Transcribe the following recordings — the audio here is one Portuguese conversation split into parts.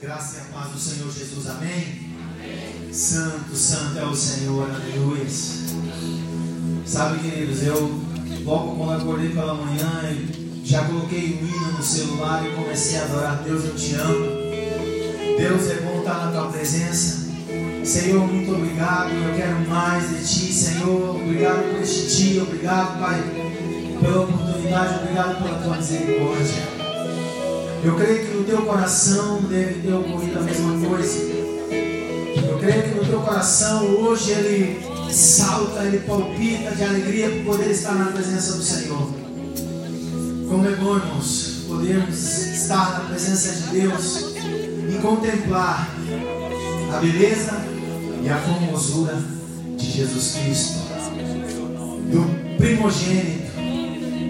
Graça e a paz do Senhor Jesus, amém? Santo, santo é o Senhor, aleluia. Sabe, queridos, eu logo quando acordei pela manhã, já coloquei o hino no celular e comecei a adorar. Deus, eu te amo. Deus, é bom estar na tua presença. Senhor, muito obrigado. Eu quero mais de ti, Senhor. Obrigado por este dia. Obrigado, Pai, pela oportunidade. Obrigado pela tua misericórdia. Eu creio que no teu coração deve ter ocorrido a mesma coisa. Eu creio que no teu coração hoje ele salta, ele palpita de alegria por poder estar na presença do Senhor. Como é bom, irmãos, podermos estar na presença de Deus e contemplar a beleza e a formosura de Jesus Cristo, do primogênito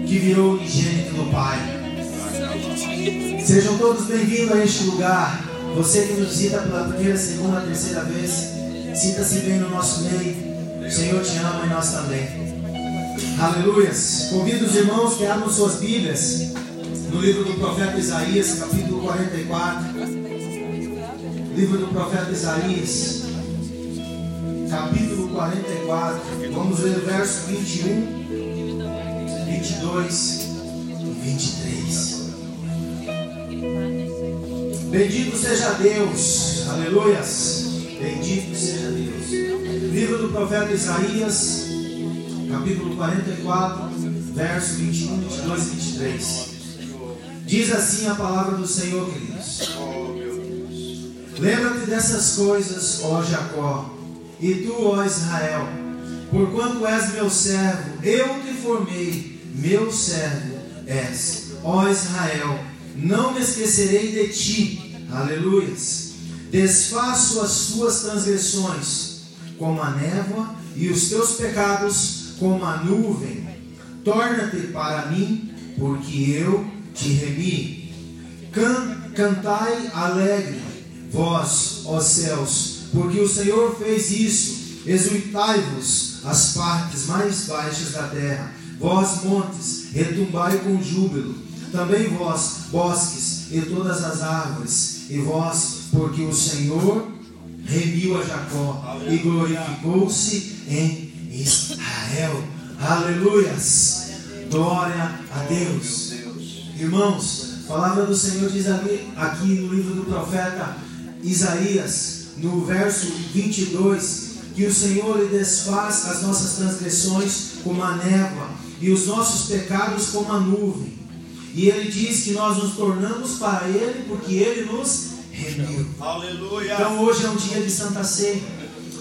que virou unigênito do Pai. Sejam todos bem-vindos a este lugar. Você que nos visita pela primeira, segunda, terceira vez, sinta-se bem no nosso meio. O Senhor te ama e nós também. Aleluias. Convido os irmãos que abram suas Bíblias no livro do profeta Isaías, capítulo 44. Livro do profeta Isaías, capítulo 44. Vamos ler o verso 21, 22 e 23. Bendito seja Deus, aleluias. Bendito seja Deus. Livro do profeta Isaías, capítulo 44, verso 21, 22 e 23. Diz assim a palavra do Senhor, queridos. Lembra-te dessas coisas, ó Jacó, e tu, ó Israel, porquanto és meu servo, eu te formei, meu servo és, ó Israel não me esquecerei de ti. Aleluias. Desfaço as suas transgressões como a névoa e os teus pecados como a nuvem. Torna-te para mim, porque eu te remi. Can, cantai alegre, vós, ó céus, porque o Senhor fez isso. Exultai-vos as partes mais baixas da terra. Vós, montes, retumbai com júbilo também vós, bosques e todas as árvores, e vós, porque o Senhor remiu a Jacó e glorificou-se em Israel. Aleluias! Glória a Deus. Irmãos, a palavra do Senhor diz aqui, aqui no livro do profeta Isaías, no verso 22, que o Senhor lhe desfaz as nossas transgressões como a névoa e os nossos pecados como a nuvem. E ele diz que nós nos tornamos para ele porque ele nos remiu. Aleluia. Então hoje é um dia de Santa Ceia.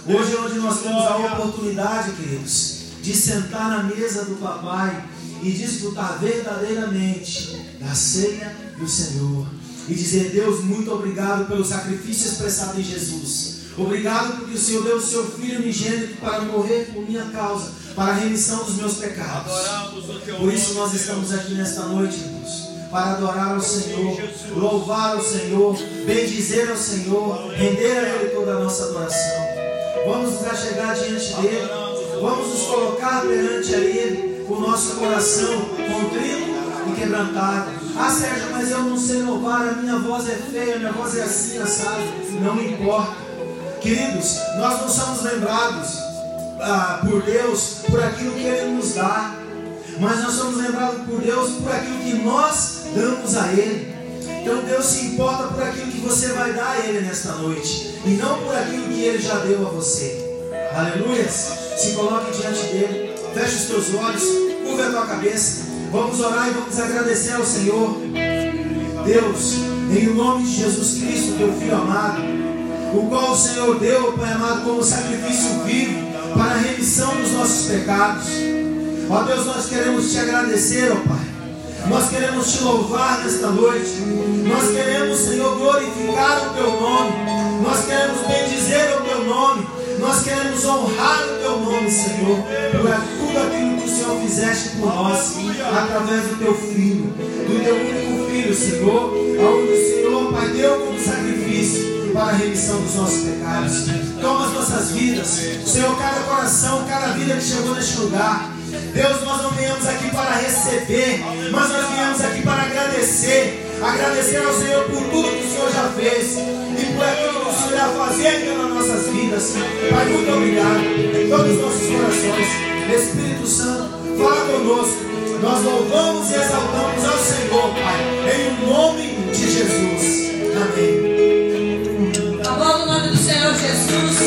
Hoje é onde nós temos a oportunidade, queridos, de sentar na mesa do papai e desfrutar verdadeiramente da ceia do Senhor. E dizer, Deus, muito obrigado pelo sacrifício expressado em Jesus. Obrigado porque o Senhor deu o seu Filho unigênito para morrer por minha causa para a remissão dos meus pecados. Por isso nós estamos aqui nesta noite, irmãos, para adorar ao Senhor, louvar ao Senhor, bendizer ao Senhor, render a Ele toda a nossa adoração. Vamos nos achegar diante dEle, vamos nos colocar perante a Ele, com o nosso coração contrito e quebrantado. Ah, Sérgio, mas eu não sei louvar, a minha voz é feia, a minha voz é assim, sabe? Não importa. Queridos, nós não somos lembrados ah, por Deus por aquilo que Ele nos dá, mas nós somos lembrados por Deus por aquilo que nós damos a Ele. Então Deus se importa por aquilo que você vai dar a Ele nesta noite, e não por aquilo que Ele já deu a você. Aleluia! Se coloque diante dele, feche os teus olhos, curva a tua cabeça. Vamos orar e vamos agradecer ao Senhor. Deus, em nome de Jesus Cristo, teu Filho amado, o qual o Senhor deu, Pai amado, como sacrifício vivo para a remissão dos nossos pecados. Ó Deus, nós queremos te agradecer, ó Pai. Nós queremos te louvar nesta noite. Nós queremos, Senhor, glorificar o teu nome. Nós queremos bendizer o teu nome. Nós queremos honrar o teu nome, Senhor, por tudo aquilo que o Senhor fizeste por nós, através do teu filho, do teu único filho, Senhor, aonde o Senhor, Pai, deu como sacrifício para a remissão dos nossos pecados. Toma as nossas vidas, Senhor, cada coração, cada vida que chegou neste lugar. Deus, nós não viemos aqui para receber, mas nós viemos aqui para agradecer. Agradecer ao Senhor por tudo que o Senhor já fez. e por aquilo que o Senhor irá fazer ainda nas nossas vidas. Pai, muito obrigado em todos os nossos corações. Espírito Santo, fala conosco. Nós louvamos e exaltamos ao Senhor, Pai, em nome de Jesus. Amém. Jesus.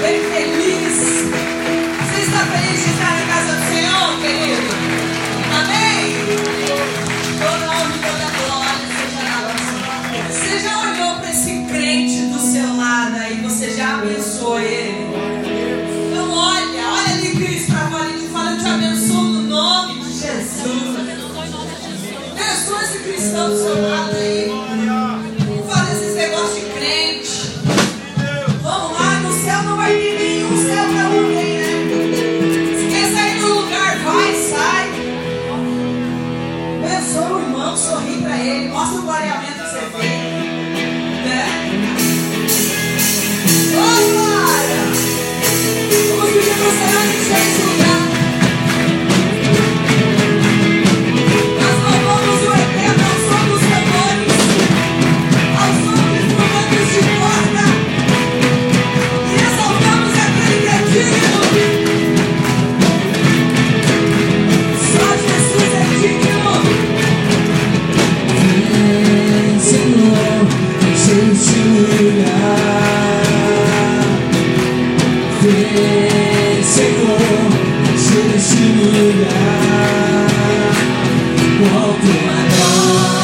Bem feliz. Você está feliz de estar na casa do Senhor, querido? Amém? Toda honra toda glória seja dada. Você já olhou para esse crente do seu lado aí? Você já abençoou ele? Então olha, olha ali Cristo para fora e fala, eu te abençoo no nome de Jesus. Abençoa esse cristão do seu lado vencedor Seja esse lugar. O alto adora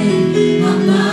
Senhor Jesus,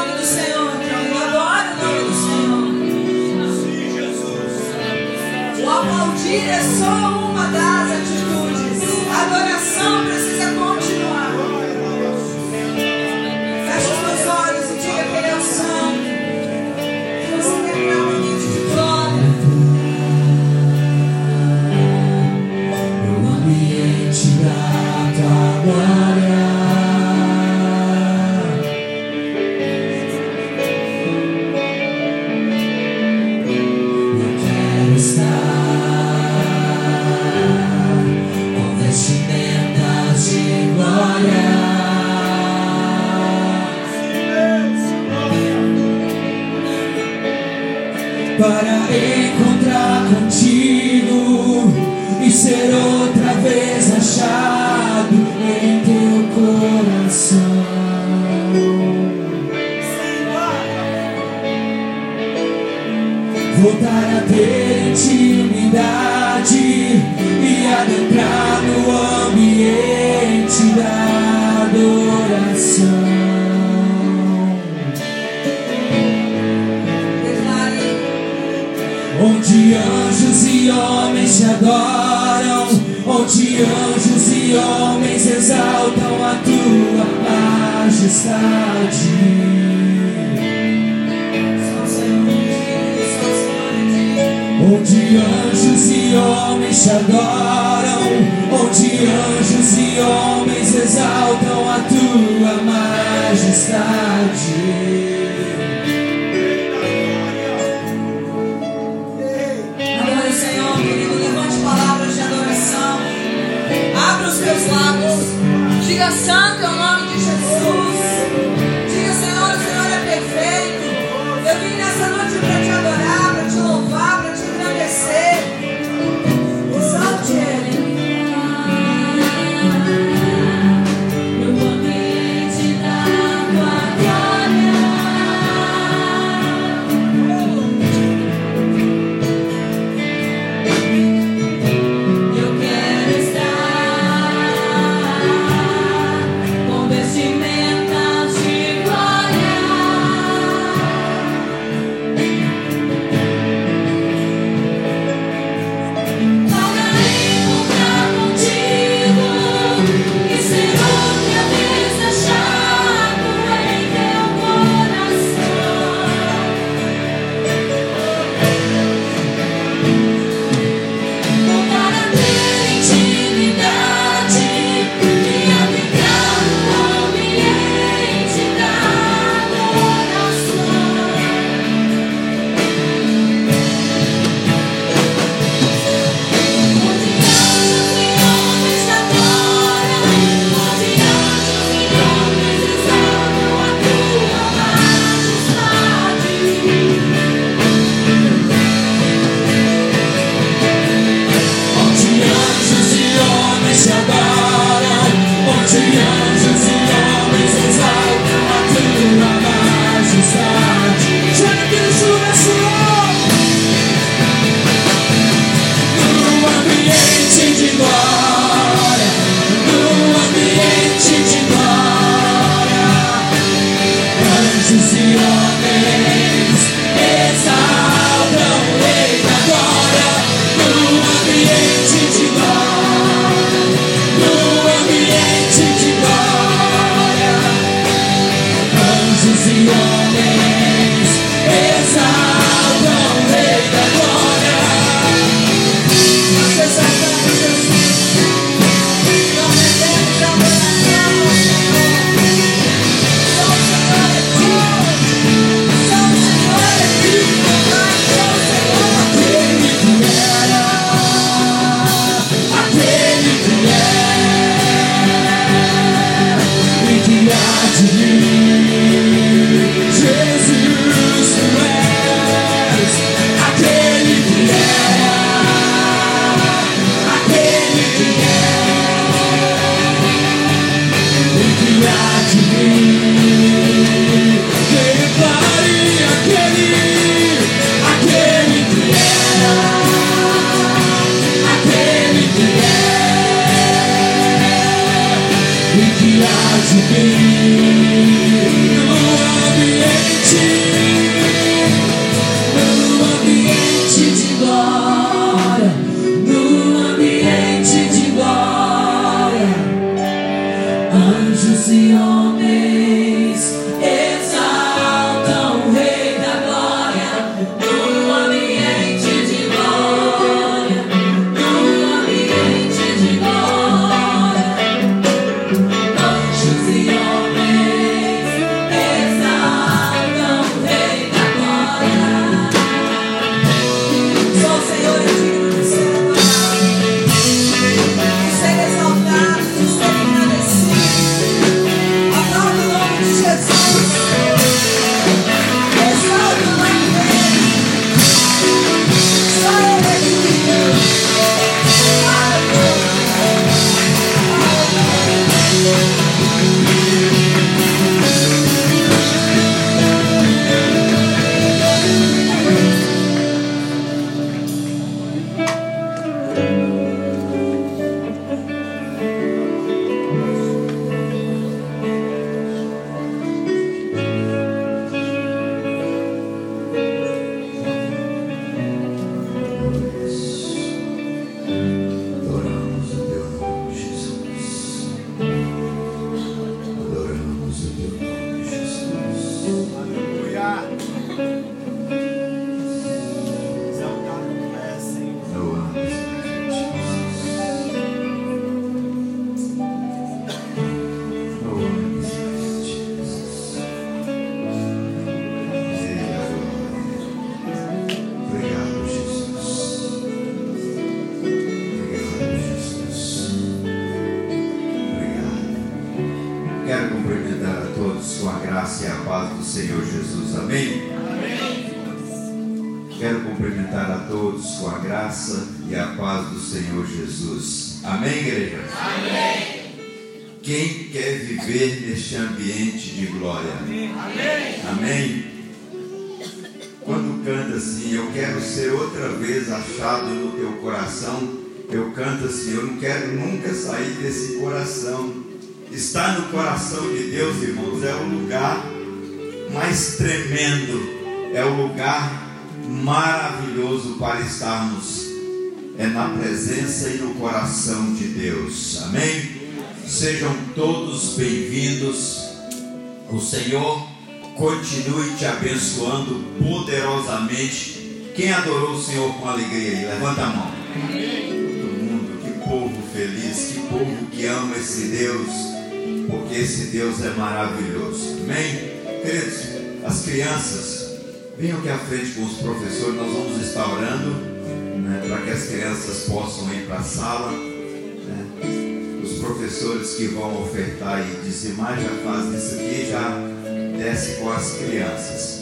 nome do Senhor, então. adoro o nome do Senhor. O aplaudir é só uma das atividades. coração, eu canto assim, eu não quero nunca sair desse coração. Estar no coração de Deus, irmãos, é o lugar mais tremendo, é o lugar maravilhoso para estarmos. É na presença e no coração de Deus. Amém? Sejam todos bem-vindos. O Senhor continue te abençoando poderosamente. Quem adorou o Senhor com alegria? Levanta a mão. Todo mundo, que povo feliz, que povo que ama esse Deus, porque esse Deus é maravilhoso. Amém? Queridos, as crianças, venham aqui à frente com os professores, nós vamos estar orando né, para que as crianças possam ir para a sala. né. Os professores que vão ofertar e dizimar já fazem isso aqui, já desce com as crianças.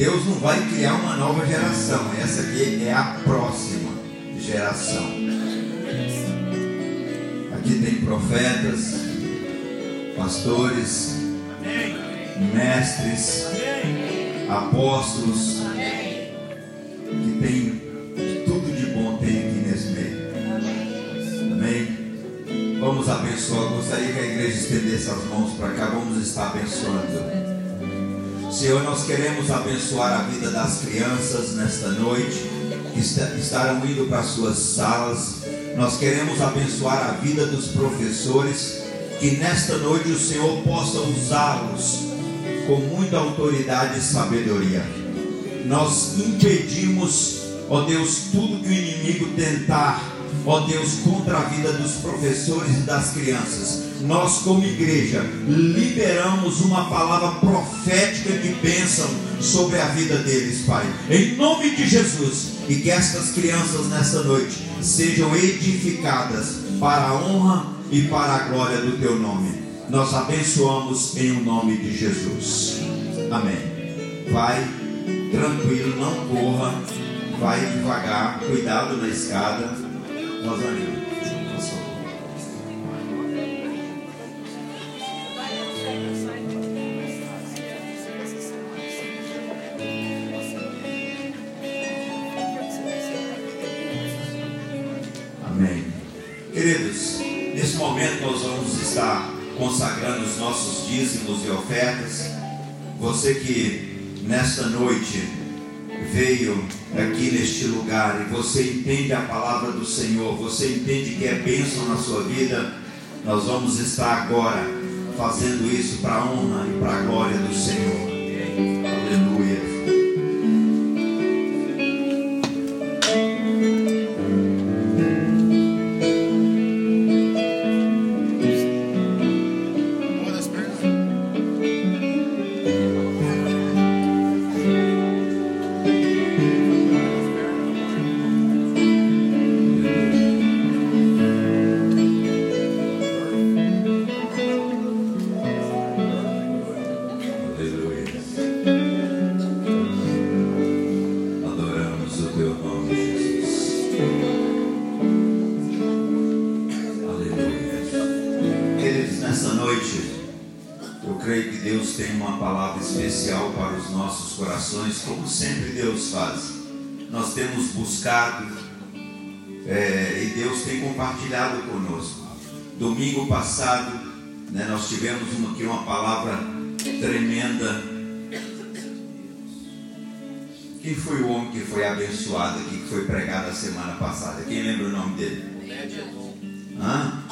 Deus não vai criar uma nova geração. Essa aqui é a próxima geração. Aqui tem profetas, pastores, mestres, apóstolos, que tem tudo de bom tem aqui nesse meio. Amém? Vamos abençoar. Gostaria que a igreja estendesse as mãos para cá. Vamos estar abençoando. Senhor, nós queremos abençoar a vida das crianças nesta noite, que esta- estarão indo para suas salas. Nós queremos abençoar a vida dos professores, que nesta noite o Senhor possa usá-los com muita autoridade e sabedoria. Nós impedimos, ó Deus, tudo que o inimigo tentar, ó Deus, contra a vida dos professores e das crianças. Nós, como igreja, liberamos uma palavra profética de bênção sobre a vida deles, Pai. Em nome de Jesus. E que estas crianças nesta noite sejam edificadas para a honra e para a glória do Teu nome. Nós abençoamos em o nome de Jesus. Amém. Vai tranquilo, não corra, vai devagar, cuidado na escada. Rosângela, por Você que nesta noite veio aqui neste lugar e você entende a palavra do Senhor, você entende que é bênção na sua vida, nós vamos estar agora fazendo isso para a honra e para a glória do Senhor. Aleluia. Abençoado aqui, que foi pregado a semana passada? Quem lembra o nome dele? Hã?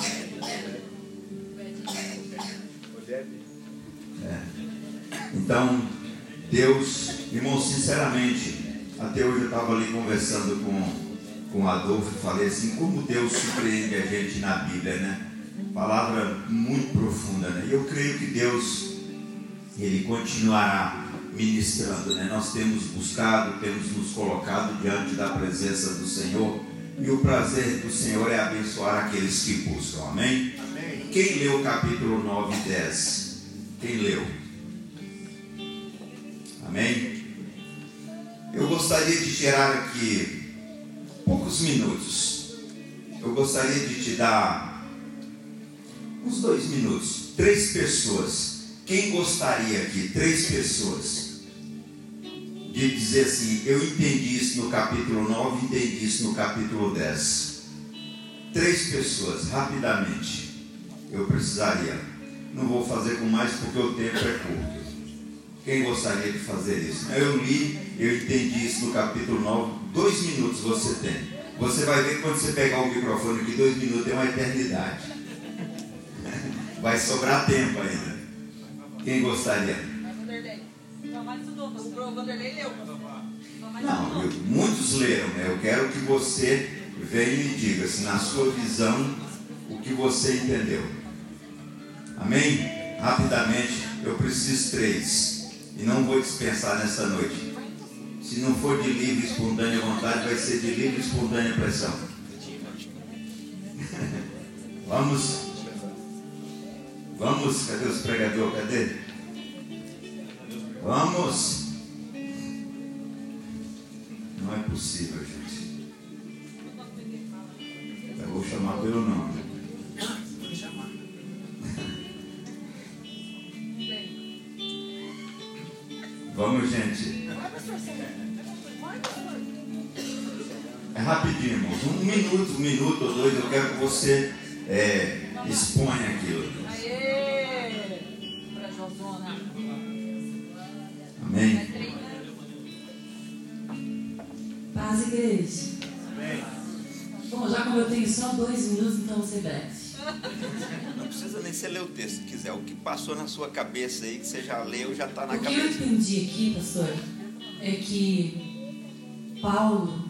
É. Então, Deus, irmão, sinceramente, até hoje eu estava ali conversando com, com Adolfo e falei assim, como Deus surpreende a gente na Bíblia, né? Palavra muito profunda, né? E eu creio que Deus, Ele continuará ministrando, né? Nós temos buscado, temos nos colocado diante da presença do Senhor e o prazer do Senhor é abençoar aqueles que buscam, amém? Quem leu o capítulo 9 e 10? Quem leu? Amém? Eu gostaria de tirar aqui poucos minutos. Eu gostaria de te dar uns dois minutos. Três pessoas. Quem gostaria aqui? Três pessoas. De dizer assim: Eu entendi isso no capítulo 9, entendi isso no capítulo 10. Três pessoas, rapidamente. Eu precisaria. Não vou fazer com mais porque o tempo é curto. Quem gostaria de fazer isso? Eu li, eu entendi isso no capítulo 9. Dois minutos você tem. Você vai ver que quando você pegar o microfone aqui, dois minutos é uma eternidade. Vai sobrar tempo ainda. Quem gostaria? Não, eu- muitos leram, né? Eu quero que você venha e diga, se na sua visão, o que você entendeu. Amém? Rapidamente, eu preciso três. E não vou dispensar nessa noite. Se não for de livre e espontânea vontade, vai ser de livre e espontânea pressão. Vamos. Vamos, cadê os pregadores? Cadê? Vamos. Não é possível, gente. Eu vou chamar pelo nome. Vamos, gente. É rapidinho, irmãos. Um minuto, um minuto ou dois, eu quero que você é, exponha aquilo. Igreja. Bom, já como eu tenho só dois minutos, então você breve. Não precisa nem você ler o texto, se quiser. O que passou na sua cabeça aí, que você já leu, já está na O que eu cabeça. entendi aqui, pastor, é que Paulo,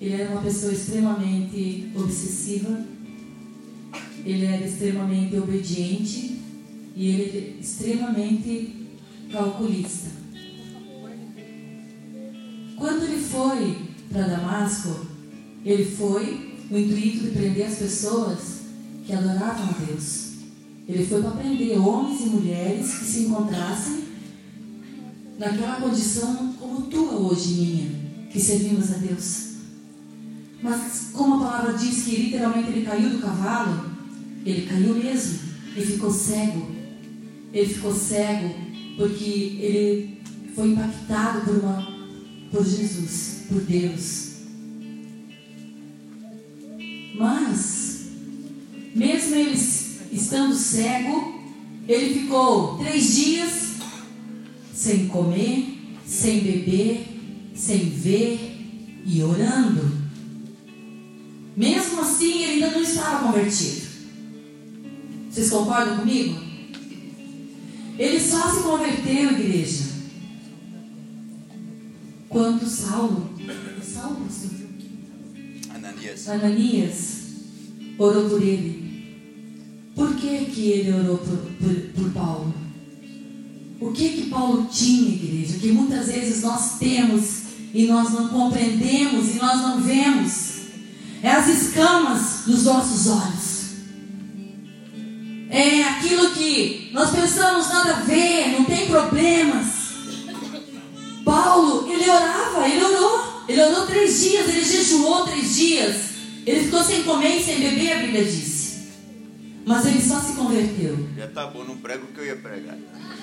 ele era uma pessoa extremamente obsessiva, ele era extremamente obediente e ele era extremamente calculista. Quando ele foi para Damasco, ele foi no intuito de prender as pessoas que adoravam a Deus. Ele foi para prender homens e mulheres que se encontrassem naquela condição como tua hoje, minha, que servimos a Deus. Mas como a palavra diz que literalmente ele caiu do cavalo, ele caiu mesmo e ficou cego. Ele ficou cego porque ele foi impactado por uma por Jesus, por Deus. Mas mesmo ele estando cego, ele ficou três dias sem comer, sem beber, sem ver e orando. Mesmo assim, ele ainda não estava convertido. Vocês concordam comigo? Ele só se converteu, igreja, quando Saulo, Saulo? Ananias. Ananias orou por ele. Por que, que ele orou por, por, por Paulo? O que que Paulo tinha, igreja? Que muitas vezes nós temos e nós não compreendemos e nós não vemos. É as escamas dos nossos olhos. É aquilo que nós pensamos nada a ver, não tem problemas. Paulo, ele orava, ele orou. Ele orou três dias, ele jejuou três dias. Ele ficou sem comer e sem beber, a Bíblia disse. mas ele só se converteu. Já tá bom, não prego o que eu ia pregar.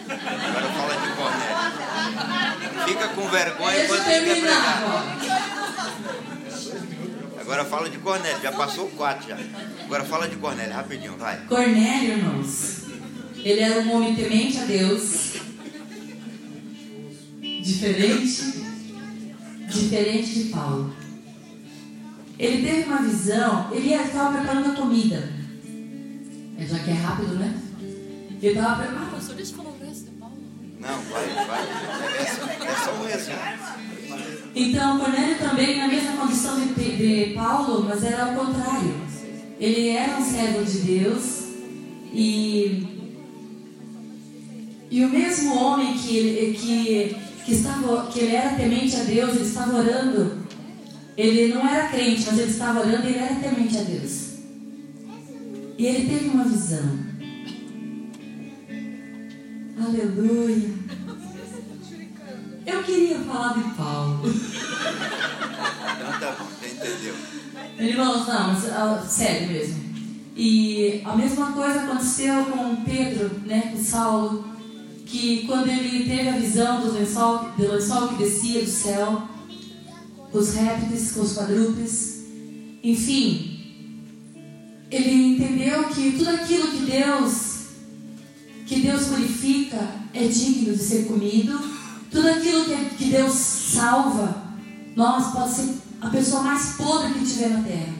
Agora fala de Cornélio. Fica com vergonha Deixa eu ele quer terminar pregar. agora. Agora fala de Cornélio, já passou quatro já. Agora fala de Cornélio, rapidinho, vai. Cornélio, irmãos, ele era um homem temente a Deus, diferente, diferente de Paulo. Ele teve uma visão, ele estava preparando a comida. É, Já que é rápido, né? Ele estava preparando. Pastor, deixa eu falar o resto de Paulo. Não, vai, vai. É, só- é só um resumo. Então, Cornélio também, na mesma condição de, de Paulo, mas era ao contrário. Ele era um servo de Deus e, e o mesmo homem que, que, que, estava, que ele era temente a Deus, ele estava orando. Ele não era crente, mas ele estava orando e ele era temente a Deus. E ele teve uma visão. Aleluia. Eu queria falar de Paulo. Então tá bom, entendeu. Ele falou, não, mas ah, sério mesmo. E a mesma coisa aconteceu com Pedro, né, com Saulo, que quando ele teve a visão do lençol, do lençol que descia do céu, com os répteis, com os quadrúpedes, enfim, ele entendeu que tudo aquilo que Deus que Deus purifica é digno de ser comido, tudo aquilo que, que Deus salva, nós pode ser a pessoa mais podre que tiver na terra.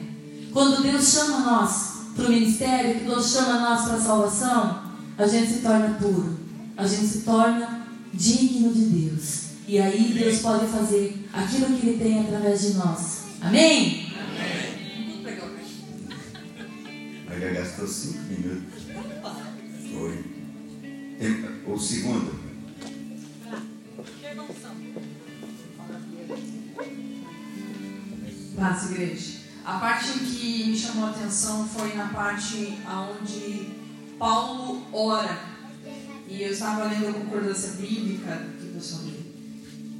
Quando Deus chama nós para o ministério, que Deus chama nós para a salvação, a gente se torna puro, a gente se torna digno de Deus. E aí Deus pode fazer aquilo que Ele tem através de nós. Amém? Mas já gastou cinco minutos. Foi. Tem- o segundo. Paz, igreja. A parte que me chamou a atenção foi na parte onde Paulo ora. E eu estava lendo a concordância bíblica que o pessoal lê.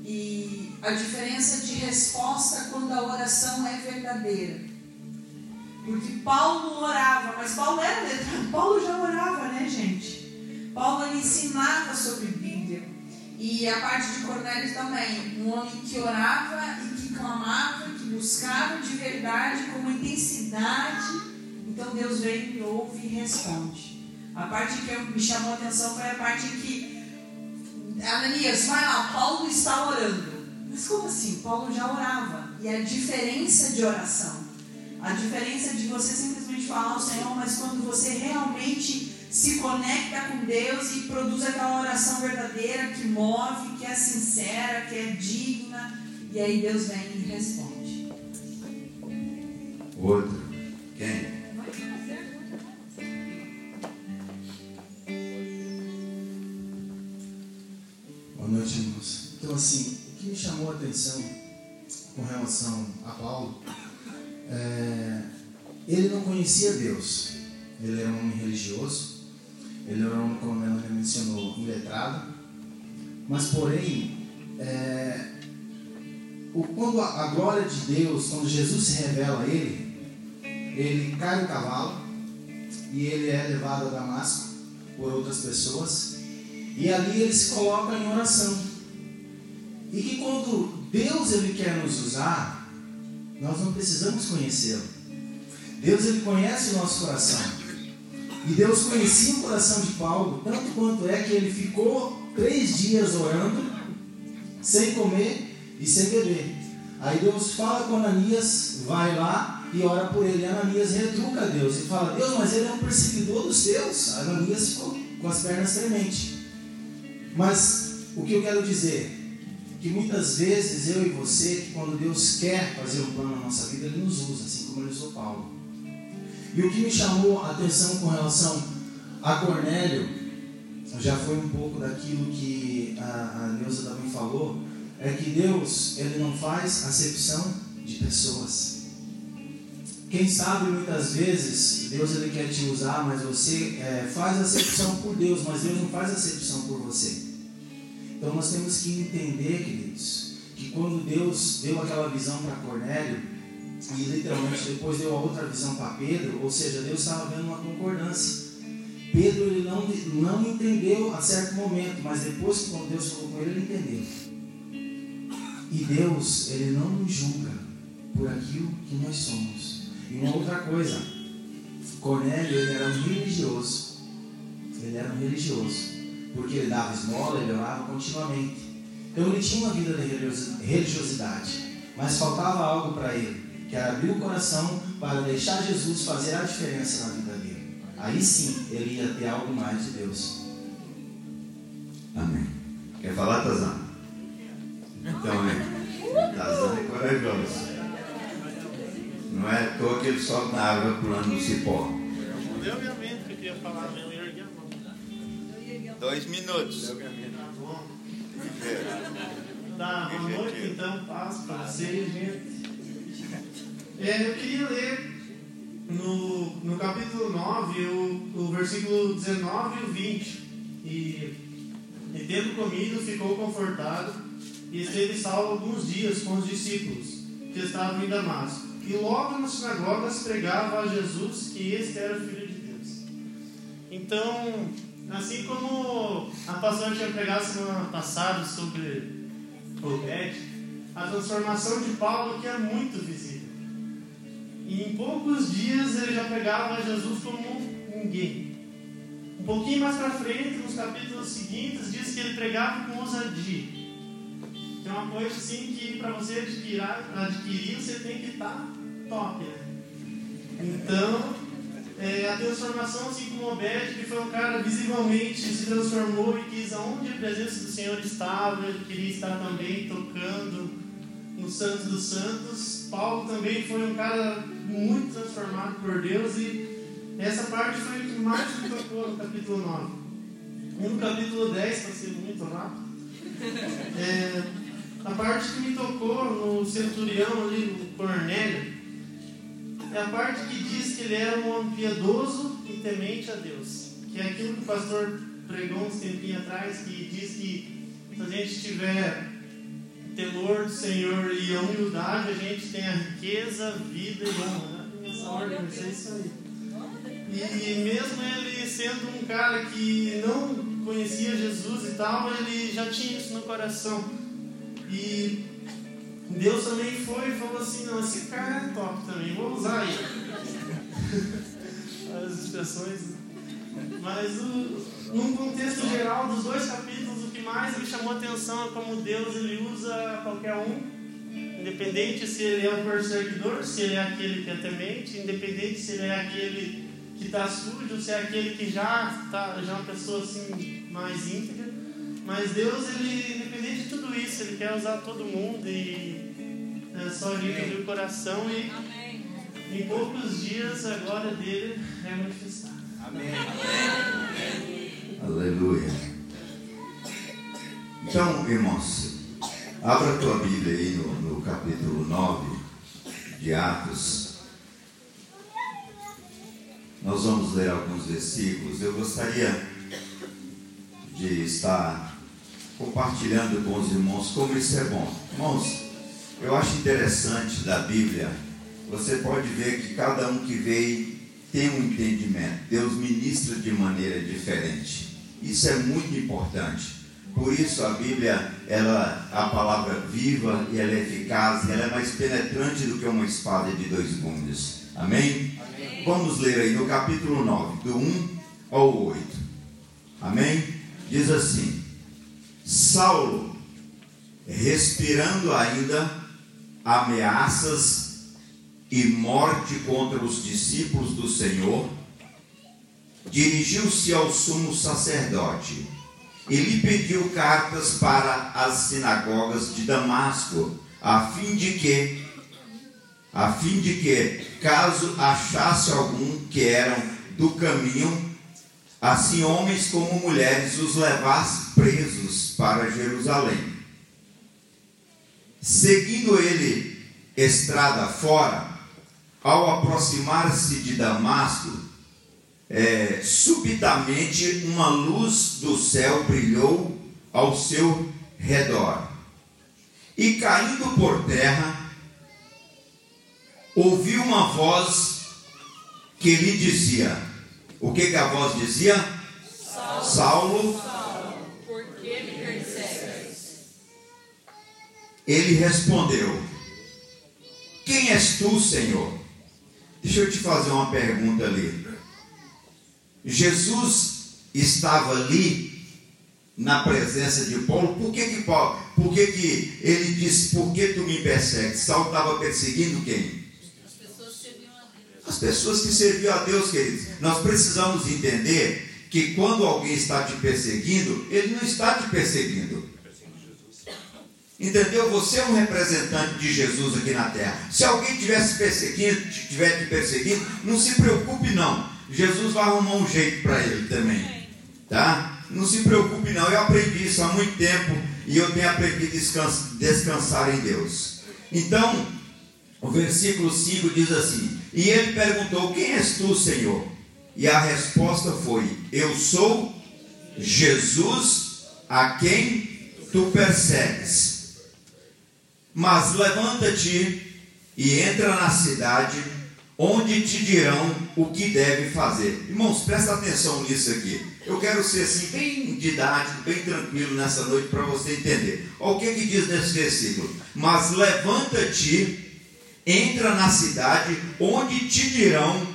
E a diferença de resposta quando a oração é verdadeira. Porque Paulo orava, mas Paulo era. Paulo já orava, né, gente? Paulo ensinava sobre Bíblia. E a parte de Cornélio também. Um homem que orava e que clamava, que buscava de verdade, com intensidade. Então Deus vem, ouve e responde. A parte que me chamou a atenção foi a parte que Ananias, vai lá, Paulo está orando. Mas como assim? Paulo já orava. E a diferença de oração. A diferença de você simplesmente falar ao Senhor, mas quando você realmente se conecta com Deus e produz aquela oração verdadeira que move, que é sincera, que é digna, e aí Deus vem e responde. Outro. Quem? Boa noite, irmãos. Então, assim, o que me chamou a atenção com relação a Paulo, é, ele não conhecia Deus. Ele era um homem religioso, ele era um como a Melanie mencionou, iletrado, mas, porém, é, o- quando a, a glória de Deus, quando Jesus se revela a ele, ele cai do cavalo e ele é levado a Damasco por outras pessoas e ali ele se coloca em oração. E que quando Deus ele quer nos usar, nós não precisamos conhecê-lo. Deus ele conhece o nosso coração. E Deus conhecia o coração de Paulo, tanto quanto é que ele ficou três dias orando, sem comer e sem beber. Aí Deus fala com Ananias, vai lá e ora por ele. Ananias retruca a Deus e fala: Deus, mas ele é um perseguidor dos teus. Ananias ficou com as pernas trementes. Mas o que eu quero dizer? Que muitas vezes eu e você, que quando Deus quer fazer um plano na nossa vida, Ele nos usa, assim como Ele usou Paulo. E o que me chamou a atenção com relação a Cornélio, já foi um pouco daquilo que a, a Neuza também falou, é que Deus ele não faz acepção de pessoas. Quem sabe muitas vezes Deus ele quer te usar, mas você é, faz acepção por Deus, mas Deus não faz acepção por você. Então nós temos que entender, queridos, que quando Deus deu aquela visão para Cornélio, E literalmente depois deu a outra visão para Pedro, ou seja, Deus estava vendo uma concordância. Pedro ele não, não entendeu a certo momento, mas depois que quando Deus falou com ele, ele entendeu. E Deus, ele não nos julga por aquilo que nós somos. E uma outra coisa, Cornélio ele era um religioso. Ele era um religioso. Porque ele dava esmola, ele orava continuamente. Então ele tinha uma vida de religiosi- religiosidade. Mas faltava algo para ele, que era abrir o coração para deixar Jesus fazer a diferença na vida dele. Aí sim ele ia ter algo mais de Deus. Amém. Quer falar, Tazan? Então, é. Tazan é corajoso. Não é à toa que ele sobe na água pulando no cipó. Deu minha mente que eu queria falar mesmo, Dois minutos. Tá bom? Tá, boa noite então, paz para vocês, gente. É, eu queria ler no, no capítulo 9, o, o versículo 19 e o 20. E, e tendo comido, ficou confortado e esteve salvo alguns dias com os discípulos que estavam em Damasco. E logo nas sinagogas pregava a Jesus que este era o Filho de Deus. Então, assim como a pastora tinha pregado semana passada sobre Obed, a transformação de Paulo aqui é muito visível. E em poucos dias ele já pregava Jesus como ninguém. Um pouquinho mais para frente, nos capítulos seguintes, diz que ele pregava com ousadia. Que é uma coisa assim que para você adquirir, adquirir, você tem que estar top. Né? Então, é, a transformação, assim como Obed, que foi um cara visivelmente se transformou e quis aonde a presença do Senhor estava, ele queria estar também tocando no Santos dos Santos. Paulo também foi um cara muito transformado por Deus e essa parte foi o que mais me tocou no capítulo 9. E no capítulo 10, para ser muito rápido, é, a parte que me tocou no centurião ali, no Cornélio, é a parte que diz que ele era um homem piedoso e temente a Deus. Que é aquilo que o pastor pregou uns tempinhos atrás, que diz que se a gente tiver temor do Senhor e a humildade, a gente tem a riqueza, vida e honra. né? Nessa ordem, é isso aí. E, e mesmo ele sendo um cara que não conhecia Jesus e tal, ele já tinha isso no coração. E Deus também foi e falou assim, não, esse cara é top também, vou usar aí. As expressões. Mas o, num contexto geral dos dois capítulos, o que mais me chamou a atenção é como Deus ele usa qualquer um, independente se ele é um perseguidor, se ele é aquele que é temente, independente se ele é aquele que está sujo, se é aquele que já está já é uma pessoa assim mais íntegra. Mas Deus, ele, independente de tudo isso, ele quer usar todo mundo e é só a gente abrir o coração e em poucos dias a glória dele é manifestada. Aleluia. Então, irmãos, abra a tua Bíblia aí no, no capítulo 9 de Atos. Nós vamos ler alguns versículos. Eu gostaria de estar compartilhando com os irmãos como isso é bom. Irmãos, eu acho interessante da Bíblia, você pode ver que cada um que veio tem um entendimento. Deus ministra de maneira diferente. Isso é muito importante. Por isso a Bíblia, ela, a palavra viva e ela é eficaz, ela é mais penetrante do que uma espada de dois gumes. Amém? Vamos ler aí no capítulo 9, do 1 ao 8. Amém? Diz assim: Saulo, respirando ainda ameaças e morte contra os discípulos do Senhor, dirigiu-se ao sumo sacerdote e lhe pediu cartas para as sinagogas de Damasco, a fim de que, a fim de que, caso achasse algum que eram do caminho, assim homens como mulheres os levasse presos para Jerusalém. Seguindo ele estrada fora, ao aproximar-se de Damasco, é, subitamente uma luz do céu brilhou ao seu redor. E caindo por terra, ouviu uma voz que lhe dizia: O que, que a voz dizia? Saulo, Por que me persegues? ele respondeu: Quem és tu, Senhor? Deixa eu te fazer uma pergunta ali. Jesus estava ali na presença de Paulo. Por que que Paulo? Por que que ele disse: Por que tu me persegues? Saulo estava perseguindo quem? As pessoas que serviam a Deus, queridos. Nós precisamos entender que quando alguém está te perseguindo, ele não está te perseguindo. Entendeu? Você é um representante de Jesus aqui na terra. Se alguém estivesse perseguindo, estiver te perseguindo, não se preocupe não. Jesus vai arrumar um jeito para ele também. Tá? Não se preocupe não. Eu aprendi isso há muito tempo e eu tenho aprendido a descans- descansar em Deus. Então, o versículo 5 diz assim: E ele perguntou: Quem és tu, Senhor? E a resposta foi: Eu sou Jesus a quem tu persegues. Mas levanta-te e entra na cidade, onde te dirão o que deve fazer. Irmãos, presta atenção nisso aqui. Eu quero ser assim, bem didático, bem tranquilo nessa noite para você entender. Olha o que, que diz nesse versículo: Mas levanta-te entra na cidade onde te dirão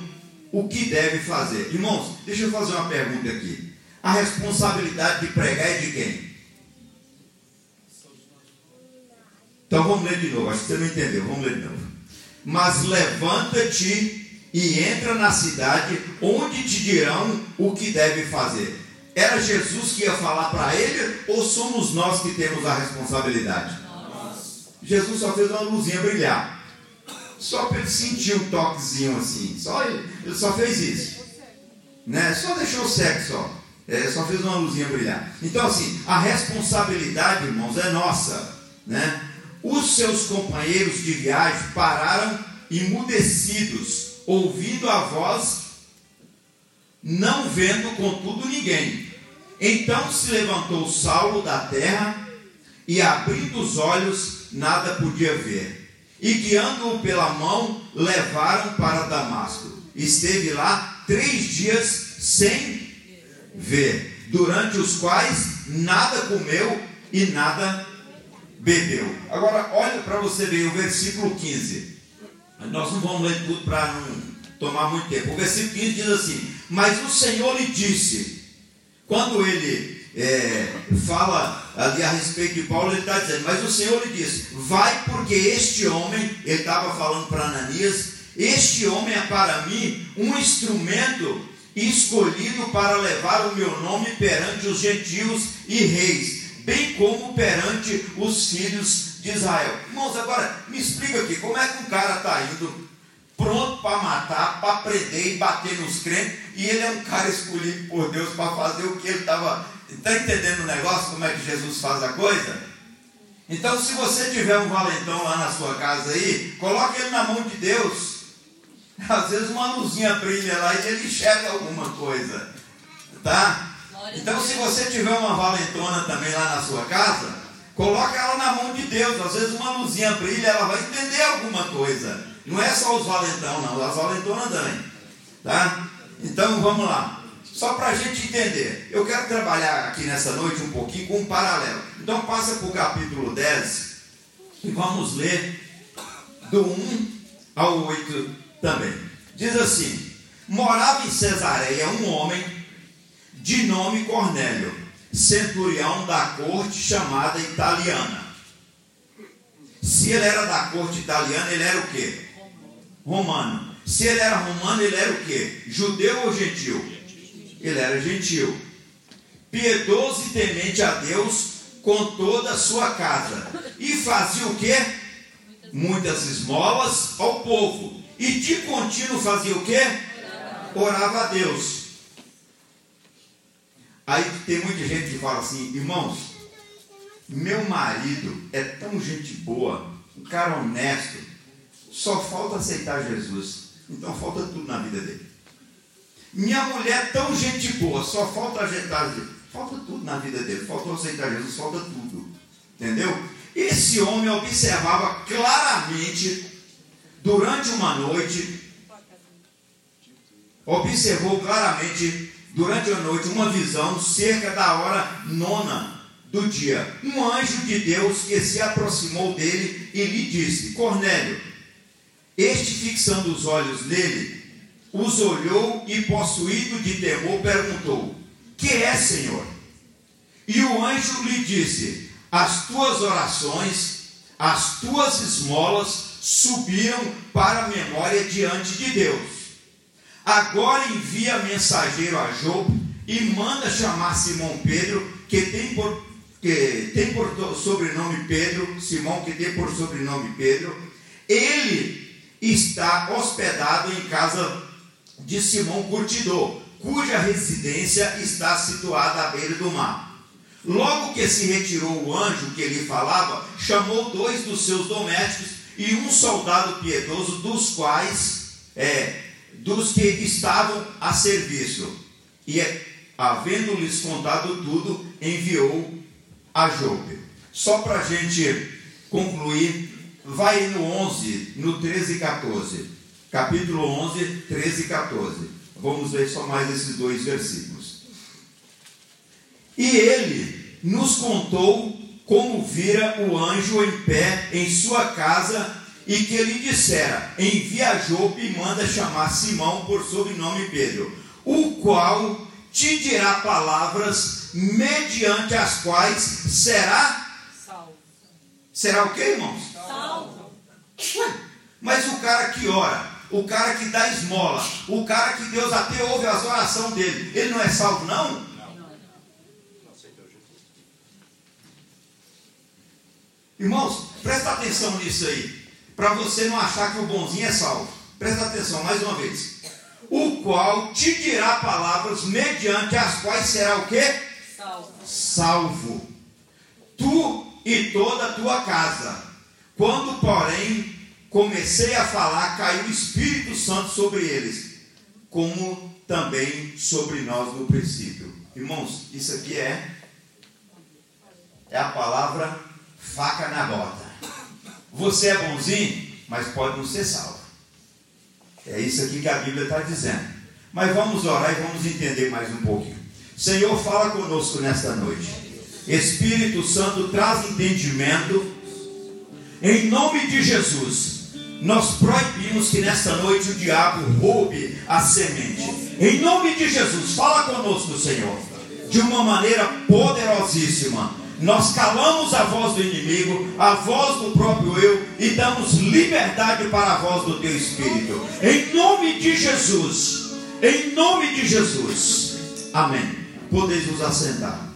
o que deve fazer. Irmãos, deixa eu fazer uma pergunta aqui. A responsabilidade de pregar é de quem? Então vamos ler de novo, acho que você não entendeu, vamos ler de novo. Mas levanta-te e entra na cidade onde te dirão o que deve fazer. Era Jesus que ia falar para ele ou somos nós que temos a responsabilidade? Jesus só fez uma luzinha brilhar. Só para ele sentir um toquezinho assim. Só ele, ele só fez isso. Né? Só deixou o sexo, ó. É, só fez uma luzinha brilhar. Então, assim, a responsabilidade, irmãos, é nossa. Né? Os seus companheiros de viagem pararam emudecidos, ouvindo a voz, não vendo contudo ninguém. Então se levantou Saulo da terra e, abrindo os olhos, nada podia ver. E guiando-o pela mão, levaram para Damasco. Esteve lá três dias sem ver, durante os quais nada comeu e nada bebeu. Agora, olha para você ver o versículo 15. Nós não vamos ler tudo para não tomar muito tempo. O versículo 15 diz assim: Mas o Senhor lhe disse, quando ele é, fala ali a respeito de Paulo, ele está dizendo, mas o Senhor lhe disse, vai porque este homem, ele estava falando para Ananias, este homem é para mim um instrumento escolhido para levar o meu nome perante os gentios e reis, bem como perante os filhos de Israel. Irmãos, agora me explica aqui, como é que um cara está indo pronto para para prender e bater nos crentes, e ele é um cara escolhido por Deus para fazer o que ele estava. Está entendendo o negócio, como é que Jesus faz a coisa? Então, se você tiver um valentão lá na sua casa aí, coloque ele na mão de Deus. Às vezes uma luzinha brilha lá e ele enxerga alguma coisa. Tá? Então, se você tiver uma valentona também lá na sua casa, coloque ela na mão de Deus. Às vezes uma luzinha brilha, ela vai entender alguma coisa. Não é só os valentão, não, as valentonas também. Tá? Então vamos lá. Só para a gente entender, eu quero trabalhar aqui nessa noite um pouquinho com um paralelo. Então passa para o capítulo 10 e vamos ler do 1 ao 8 também. Diz assim: Morava em Cesareia um homem de nome Cornélio, centurião da corte chamada italiana. Se ele era da corte italiana, ele era o quê? Romano. Se ele era romano, ele era o quê? Judeu ou gentil? Ele era gentil. Piedoso e temente a Deus com toda a sua casa. E fazia o quê? Muitas esmolas ao povo. E de contínuo fazia o quê? Orava a Deus. Aí tem muita gente que fala assim, irmãos, meu marido é tão gente boa, um cara honesto, só falta aceitar Jesus. Então falta tudo na vida dele. Minha mulher é tão gente boa, só falta ajeitar. Falta tudo na vida dele. Faltou aceitar Jesus, falta tudo. Entendeu? Esse homem observava claramente durante uma noite, observou claramente, durante a noite, uma visão cerca da hora nona do dia. Um anjo de Deus que se aproximou dele e lhe disse: Cornélio, este fixando os olhos nele, os olhou e, possuído de temor, perguntou: Que é, Senhor? E o anjo lhe disse: As tuas orações, as tuas esmolas subiram para a memória diante de Deus. Agora envia mensageiro a Job e manda chamar Simão Pedro, que tem por, que tem por sobrenome Pedro, Simão que tem por sobrenome Pedro. Ele está hospedado em casa de Simão Curtidor, cuja residência está situada à beira do mar. Logo que se retirou o anjo que lhe falava, chamou dois dos seus domésticos e um soldado piedoso, dos quais, é, dos que estavam a serviço. E, havendo-lhes contado tudo, enviou a Jope. Só para a gente concluir, vai no 11, no 13 e 14. Capítulo 11, 13 e 14. Vamos ver só mais esses dois versículos. E ele nos contou como vira o anjo em pé em sua casa e que lhe dissera: Envia Jope e manda chamar Simão por sobrenome Pedro, o qual te dirá palavras mediante as quais será. Salvo. Será o que, irmãos? Mas o cara que ora, o cara que dá esmola, o cara que Deus até ouve as orações dele, ele não é salvo, não? Irmãos, presta atenção nisso aí, para você não achar que o bonzinho é salvo. Presta atenção mais uma vez. O qual te dirá palavras mediante as quais será o quê? Salvo. salvo, tu e toda a tua casa. Quando, porém, comecei a falar, caiu o Espírito Santo sobre eles, como também sobre nós no princípio. Irmãos, isso aqui é é a palavra faca na bota. Você é bonzinho, mas pode não ser salvo. É isso aqui que a Bíblia está dizendo. Mas vamos orar e vamos entender mais um pouquinho. Senhor, fala conosco nesta noite. Espírito Santo, traz entendimento. Em nome de Jesus, nós proibimos que nesta noite o diabo roube a semente. Em nome de Jesus, fala conosco, Senhor, de uma maneira poderosíssima. Nós calamos a voz do inimigo, a voz do próprio eu e damos liberdade para a voz do teu Espírito. Em nome de Jesus, em nome de Jesus. Amém. Podeis nos assentar.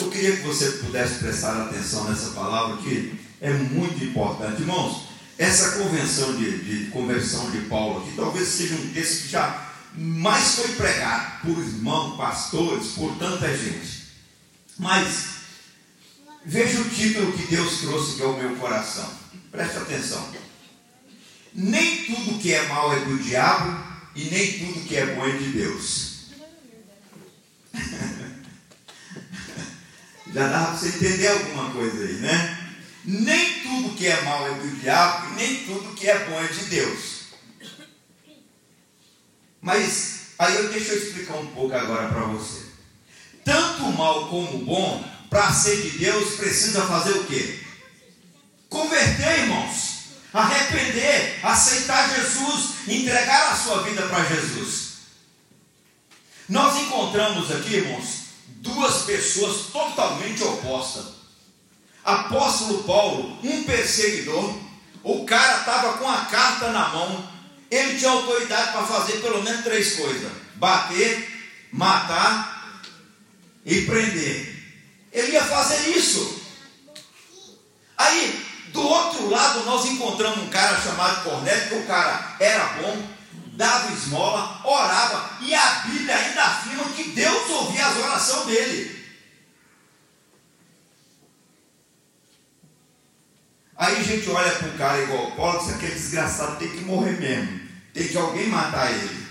Eu queria que você pudesse prestar atenção nessa palavra que é muito importante. Irmãos, essa convenção de, de conversão de Paulo aqui talvez seja um texto que já mais foi pregado por irmãos, pastores, por tanta gente. Mas veja o título que Deus trouxe que é o meu coração. Preste atenção. Nem tudo que é mal é do diabo e nem tudo que é bom é de Deus. Já dá para você entender alguma coisa aí, né? Nem tudo que é mal é do diabo nem tudo que é bom é de Deus. Mas aí eu deixa eu explicar um pouco agora para você. Tanto o mal como o bom, para ser de Deus, precisa fazer o quê? Converter, irmãos. Arrepender, aceitar Jesus, entregar a sua vida para Jesus. Nós encontramos aqui, irmãos, duas pessoas totalmente opostas. Apóstolo Paulo, um perseguidor, o cara estava com a carta na mão, ele tinha autoridade para fazer pelo menos três coisas: bater, matar e prender. Ele ia fazer isso. Aí, do outro lado, nós encontramos um cara chamado Cornélio, que o cara era bom, dava esmola, orava, e a Bíblia ainda afirma que Deus ouvia as orações dele. Aí a gente olha para um cara igual Paulo e diz: aquele desgraçado tem que morrer mesmo, tem que alguém matar ele.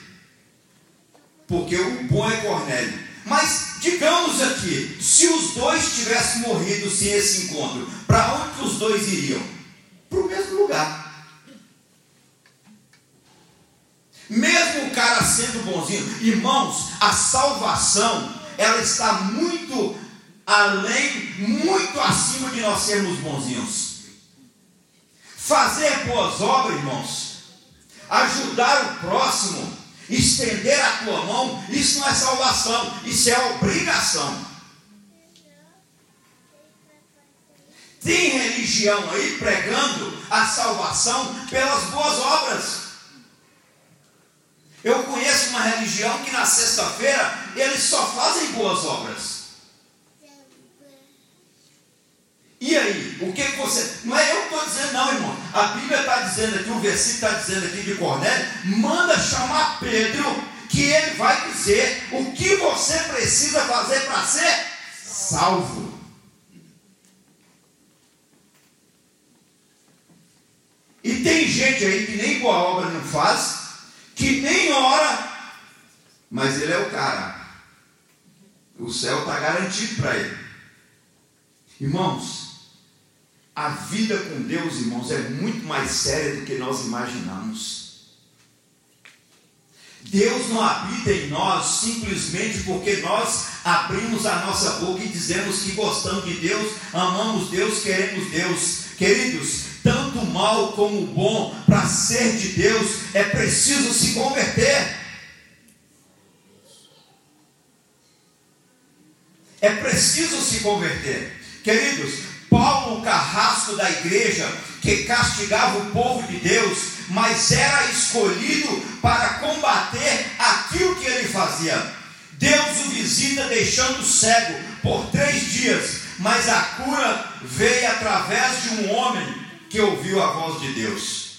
Porque o bom é Cornélio. Mas digamos aqui, Se os dois tivessem morrido sem esse encontro, para onde os dois iriam? Para o mesmo lugar. Mesmo o cara sendo bonzinho, irmãos, a salvação, ela está muito além, muito acima de nós sermos bonzinhos. Fazer boas obras, irmãos, ajudar o próximo, estender a tua mão, isso não é salvação, isso é obrigação. Tem religião aí pregando a salvação pelas boas obras. Eu conheço uma religião que na sexta-feira eles só fazem boas obras. E aí, o que você. Não é eu que estou dizendo, não, irmão. A Bíblia está dizendo aqui, o versículo está dizendo aqui de Cornélio, manda chamar Pedro, que ele vai dizer o que você precisa fazer para ser salvo. E tem gente aí que nem boa obra não faz, que nem ora, mas ele é o cara. O céu está garantido para ele. Irmãos, a vida com Deus, irmãos, é muito mais séria do que nós imaginamos. Deus não habita em nós simplesmente porque nós abrimos a nossa boca e dizemos que gostamos de Deus, amamos Deus, queremos Deus. Queridos, tanto mal como bom, para ser de Deus, é preciso se converter. É preciso se converter. Queridos, Paulo, o carrasco da igreja, que castigava o povo de Deus, mas era escolhido para combater aquilo que ele fazia. Deus o visita deixando cego por três dias, mas a cura veio através de um homem que ouviu a voz de Deus.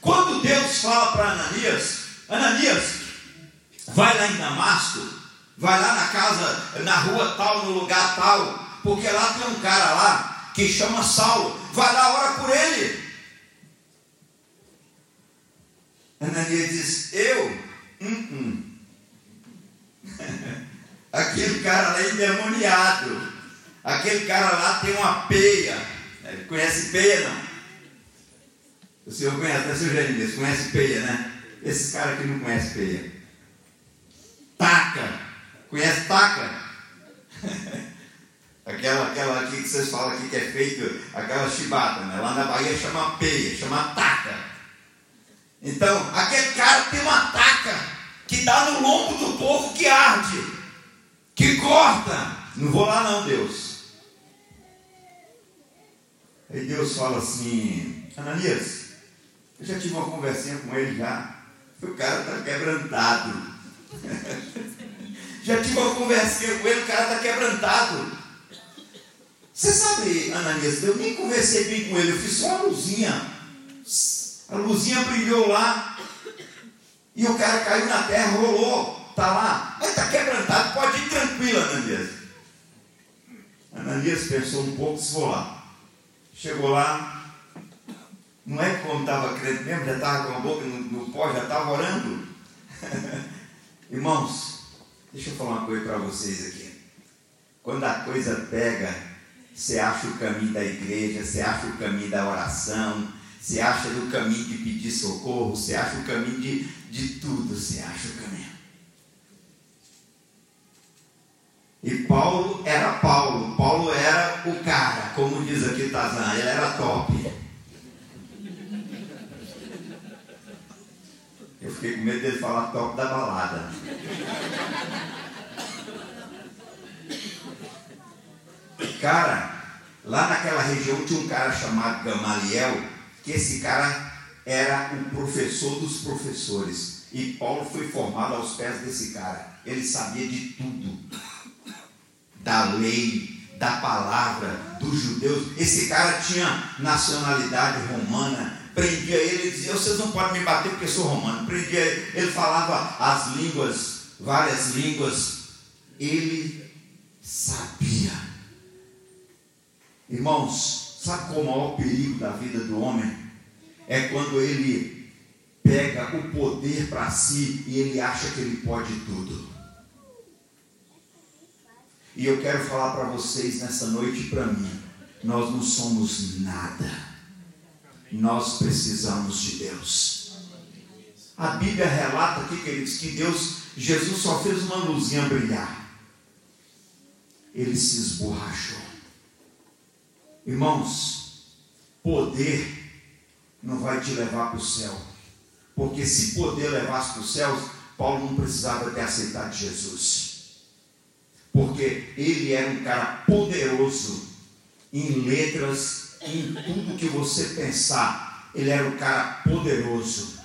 Quando Deus fala para Ananias, Ananias, vai lá em Damasco, vai lá na casa, na rua tal, no lugar tal, porque lá tem um cara lá que chama Saulo, vai lá, ora por ele. Ananias diz, eu? Hum, hum. Aquele cara lá é endemoniado. Aquele cara lá tem uma peia. Conhece peia, não? O senhor conhece, né, senhor Jeremias? Conhece peia, né? Esse cara aqui não conhece peia. Taca. Conhece taca? aquela, aquela aqui que vocês falam aqui que é feito, aquela chibata, né? Lá na Bahia chama peia, chama taca. Então, aquele cara tem uma taca que dá no lombo do povo que arde, que corta. Não vou lá não, Deus. Aí Deus fala assim, Ananias, eu já tive uma conversinha com ele já. O cara está quebrantado. já tive uma conversinha com ele, o cara está quebrantado. Você sabe, Ananias, eu nem conversei bem com ele, eu fiz só uma luzinha. A luzinha brilhou lá. E o cara caiu na terra, rolou. Está lá. Mas está quebrantado, pode ir tranquilo, Ananias. Ananias pensou um pouco, se for lá. Chegou lá, não é que quando estava crente mesmo, já estava com a boca no, no pó, já estava orando. Irmãos, deixa eu falar uma coisa para vocês aqui. Quando a coisa pega, você acha o caminho da igreja, você acha o caminho da oração, você acha o caminho de pedir socorro, você acha o caminho de, de tudo, você acha o caminho. E Paulo era Paulo, Paulo era o cara, como diz aqui Tazan, ele era top. Eu fiquei com medo dele falar top da balada. Cara, lá naquela região tinha um cara chamado Gamaliel, que esse cara era o professor dos professores. E Paulo foi formado aos pés desse cara. Ele sabia de tudo da lei, da palavra dos judeus. Esse cara tinha nacionalidade romana, prendia ele e dizia: Vocês não podem me bater porque eu sou romano. Prendia ele, ele falava as línguas, várias línguas. Ele sabia. Irmãos, sabe qual é o maior perigo da vida do homem? É quando ele pega o poder para si e ele acha que ele pode tudo. E eu quero falar para vocês nessa noite para mim: nós não somos nada. Nós precisamos de Deus. A Bíblia relata aqui, queridos, que Deus, Jesus só fez uma luzinha brilhar. Ele se esborrachou. Irmãos, poder não vai te levar para o céu. Porque se poder levasse para os céus, Paulo não precisava ter aceitado Jesus. Porque ele era um cara poderoso em letras, em tudo que você pensar. Ele era um cara poderoso.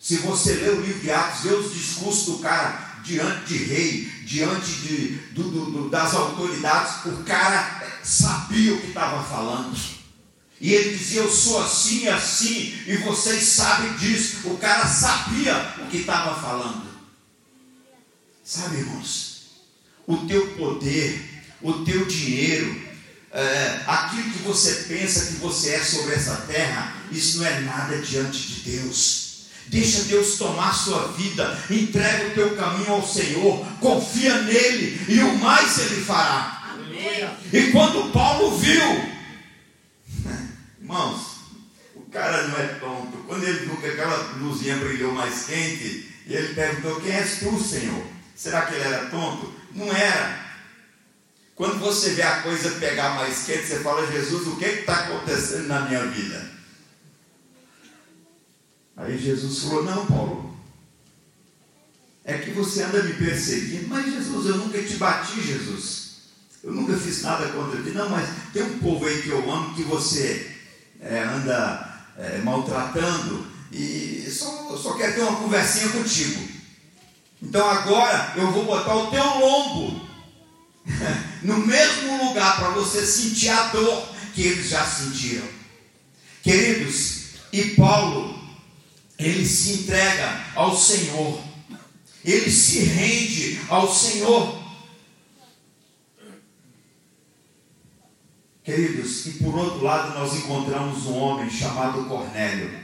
Se você ler o livro de Atos, vê os discursos do cara diante de rei, diante de, do- do- das autoridades, o cara sabia o que estava falando. E ele dizia: Eu sou assim e assim, e vocês sabem disso. O cara sabia o que estava falando. Sabe, irmãos, o teu poder, o teu dinheiro, é, aquilo que você pensa que você é sobre essa terra, isso não é nada diante de Deus. Deixa Deus tomar sua vida, entrega o teu caminho ao Senhor, confia nele e o mais ele fará. E quando Paulo viu, irmãos, o cara não é tonto. Quando ele viu que aquela luzinha brilhou mais quente, ele perguntou: Quem és tu, Senhor? Será que ele era tonto? Não era. Quando você vê a coisa pegar mais quente, você fala: Jesus, o que está acontecendo na minha vida? Aí Jesus falou: Não, Paulo, é que você anda me perseguindo, mas Jesus, eu nunca te bati, Jesus. Eu nunca fiz nada contra ti. Não, mas tem um povo aí que eu amo que você é, anda é, maltratando e só, só quer ter uma conversinha contigo. Então agora eu vou botar o teu lombo no mesmo lugar para você sentir a dor que eles já sentiram. Queridos, e Paulo, ele se entrega ao Senhor, ele se rende ao Senhor. Queridos, e por outro lado nós encontramos um homem chamado Cornélio.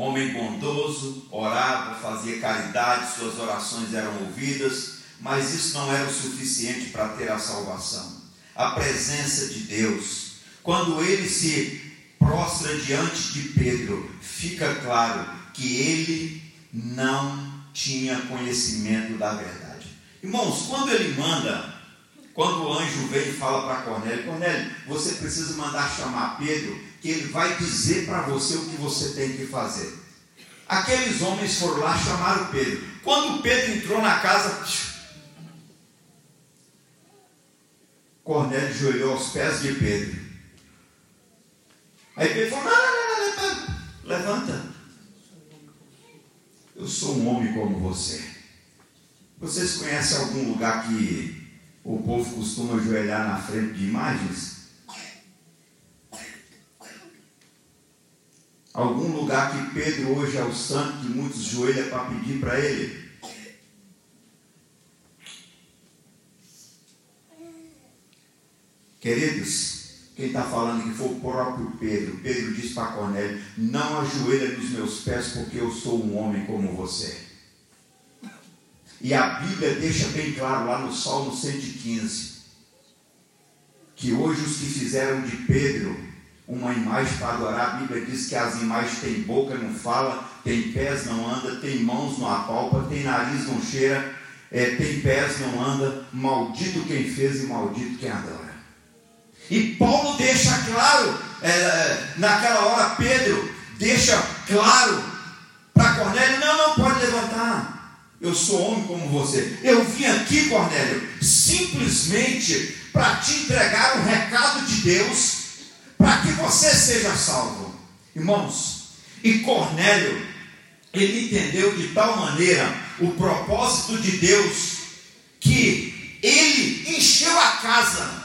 Homem bondoso, orava, fazia caridade, suas orações eram ouvidas, mas isso não era o suficiente para ter a salvação. A presença de Deus, quando ele se prostra diante de Pedro, fica claro que ele não tinha conhecimento da verdade. Irmãos, quando ele manda, quando o anjo vem e fala para Cornélio, Cornélio, você precisa mandar chamar Pedro, que ele vai dizer para você o que você tem que fazer. Aqueles homens foram lá chamaram Pedro. Quando Pedro entrou na casa, Cornélio ajoelhou aos pés de Pedro. Aí Pedro falou: não, não, não, não, levanta. Eu sou um homem como você. Vocês conhecem algum lugar que o povo costuma ajoelhar na frente de imagens? Algum lugar que Pedro hoje é o santo que muitos joelham para pedir para ele? Queridos, quem está falando aqui foi o próprio Pedro. Pedro disse para Cornélio: Não ajoelha nos meus pés, porque eu sou um homem como você. E a Bíblia deixa bem claro lá no Salmo 115 que hoje os que fizeram de Pedro uma imagem para adorar, a Bíblia diz que as imagens têm boca, não fala, tem pés, não anda, tem mãos, não apalpa, tem nariz, não cheira, é, tem pés, não anda, maldito quem fez e maldito quem adora. E Paulo deixa claro, é, naquela hora, Pedro deixa claro para Cornélio: não, não pode levantar. Eu sou homem como você. Eu vim aqui, Cornélio, simplesmente para te entregar um recado de Deus, para que você seja salvo. Irmãos, e Cornélio, ele entendeu de tal maneira o propósito de Deus, que ele encheu a casa.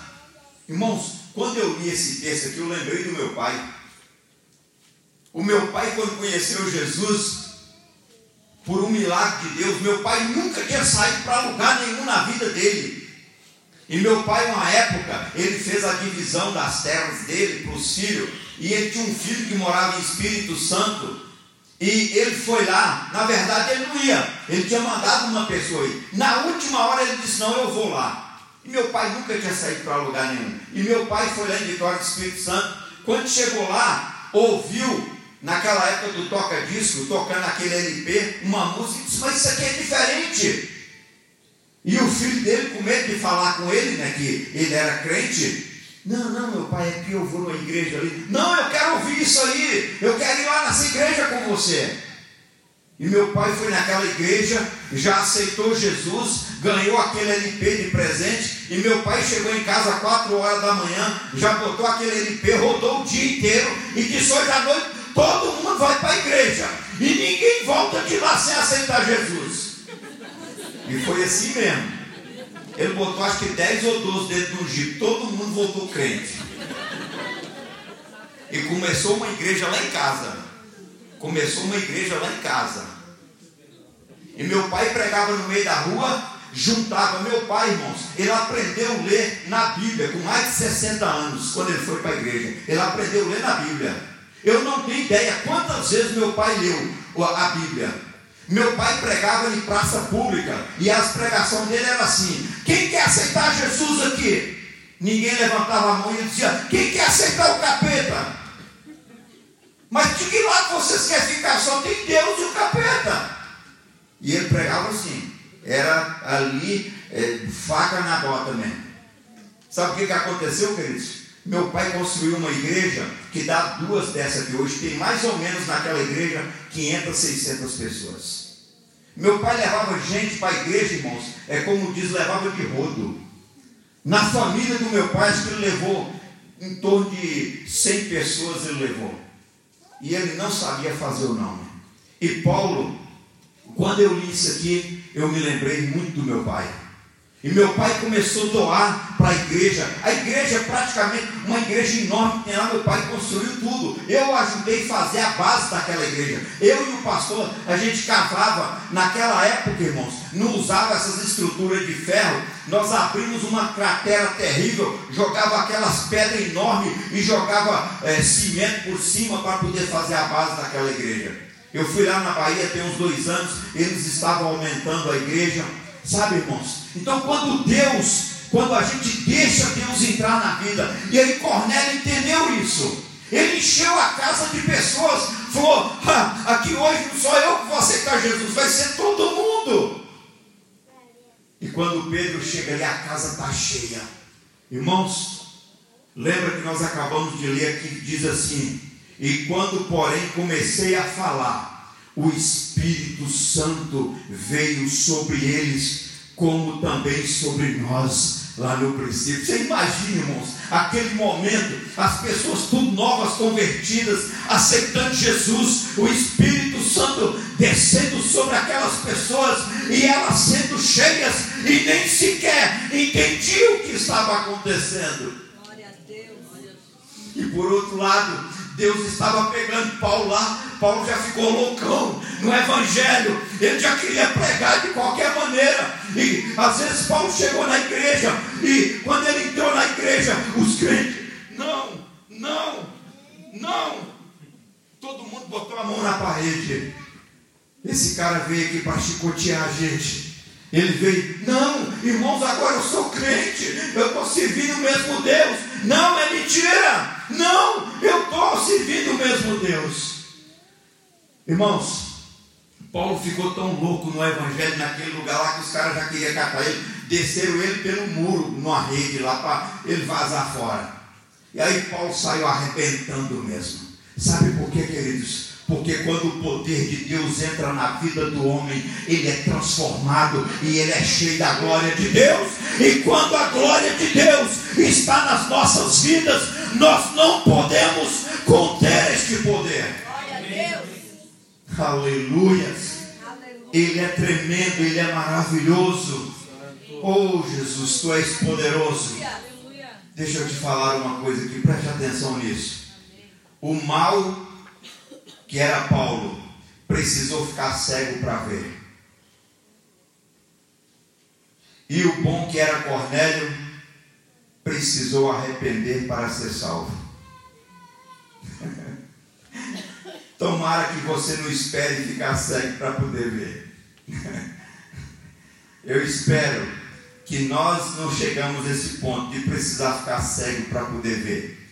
Irmãos, quando eu li esse texto aqui, eu lembrei do meu pai. O meu pai, quando conheceu Jesus, por um milagre de Deus, meu pai nunca tinha saído para lugar nenhum na vida dele. E meu pai, uma época, ele fez a divisão das terras dele para os filhos, e ele tinha um filho que morava em Espírito Santo, E ele foi lá, na verdade ele não ia, ele tinha mandado uma pessoa ir. Na última hora ele disse: Não, eu vou lá. E meu pai nunca tinha saído para lugar nenhum. E meu pai foi lá em Vitória do Espírito Santo. Quando chegou lá, ouviu, naquela época do toca-disco, tocando aquele LP, uma música, e disse: Mas isso aqui é diferente. E o filho dele, com medo de falar com ele, né, que ele era crente, não, não, meu pai, é que eu vou numa igreja ali. Não, eu quero ouvir isso aí. Eu quero ir lá nessa igreja com você. E meu pai foi naquela igreja, já aceitou Jesus, ganhou aquele LP de presente. E meu pai chegou em casa às 4 horas da manhã, já botou aquele LP, rodou o dia inteiro e disse: hoje à noite todo mundo vai para a igreja. E ninguém volta de lá sem aceitar Jesus. E foi assim mesmo. Ele botou acho que 10 ou 12 dentro do jipe, todo mundo voltou crente. E começou uma igreja lá em casa. Começou uma igreja lá em casa. E meu pai pregava no meio da rua, juntava. Meu pai, irmãos, ele aprendeu a ler na Bíblia com mais de 60 anos, quando ele foi para a igreja. Ele aprendeu a ler na Bíblia. Eu não tenho ideia quantas vezes meu pai leu a Bíblia. Meu pai pregava em praça pública e as pregações dele eram assim: quem quer aceitar Jesus aqui? Ninguém levantava a mão e dizia: quem quer aceitar o capeta? Mas de que lado vocês querem ficar? Só tem Deus e o capeta. E ele pregava assim: era ali, é, faca na bota mesmo. Sabe o que, que aconteceu, queridos? Meu pai construiu uma igreja que dá duas dessas aqui hoje. Tem mais ou menos naquela igreja 500, 600 pessoas. Meu pai levava gente para a igreja, irmãos. É como diz, levava de rodo. Na família do meu pai, acho que ele levou em torno de 100 pessoas. Ele levou. E ele não sabia fazer o nome. E Paulo, quando eu li isso aqui, eu me lembrei muito do meu pai. E meu pai começou a doar para a igreja. A igreja é praticamente uma igreja enorme que tem lá. Meu pai construiu tudo. Eu ajudei a fazer a base daquela igreja. Eu e o pastor, a gente cavava. Naquela época, irmãos, não usava essas estruturas de ferro. Nós abrimos uma cratera terrível, jogava aquelas pedras enormes e jogava é, cimento por cima para poder fazer a base daquela igreja. Eu fui lá na Bahia tem uns dois anos, eles estavam aumentando a igreja. Sabe, irmãos? Então, quando Deus, quando a gente deixa Deus entrar na vida, e aí Cornélio entendeu isso. Ele encheu a casa de pessoas, falou: aqui hoje não sou eu que vou aceitar Jesus, vai ser todo mundo. E quando Pedro chega ali, a casa está cheia. Irmãos, lembra que nós acabamos de ler aqui, diz assim: E quando, porém, comecei a falar, o Espírito Santo veio sobre eles, como também sobre nós lá no princípio. Você imagina, irmãos, aquele momento, as pessoas tudo novas, convertidas, aceitando Jesus, o Espírito Santo descendo sobre aquelas pessoas e elas sendo cheias e nem sequer entendiam o que estava acontecendo. Glória a Deus. E por outro lado, Deus estava pegando Paulo lá, Paulo já ficou loucão no Evangelho, ele já queria pregar de qualquer maneira. E às vezes Paulo chegou na igreja, e quando ele entrou na igreja, os crentes, não, não, não. Todo mundo botou a mão na parede. Esse cara veio aqui para chicotear a gente. Ele veio, não, irmãos, agora eu sou crente, eu estou servindo o mesmo Deus. Não, é mentira. Não, eu estou servindo o mesmo Deus. Irmãos, Paulo ficou tão louco no evangelho naquele lugar lá que os caras já queriam catar ele, desceram ele pelo muro, numa rede lá para ele vazar fora. E aí Paulo saiu arrebentando mesmo. Sabe por quê, queridos? Porque quando o poder de Deus entra na vida do homem, ele é transformado e ele é cheio da glória de Deus. E quando a glória de Deus está nas nossas vidas, nós não podemos conter este poder. Glória a Deus. Aleluias. Aleluia. Ele é tremendo, ele é maravilhoso. Oh Jesus, tu és poderoso. Deixa eu te falar uma coisa aqui, preste atenção nisso. O mal que era Paulo precisou ficar cego para ver. E o bom que era Cornélio precisou arrepender para ser salvo. Tomara que você não espere ficar cego para poder ver. Eu espero que nós não chegamos a esse ponto de precisar ficar cego para poder ver.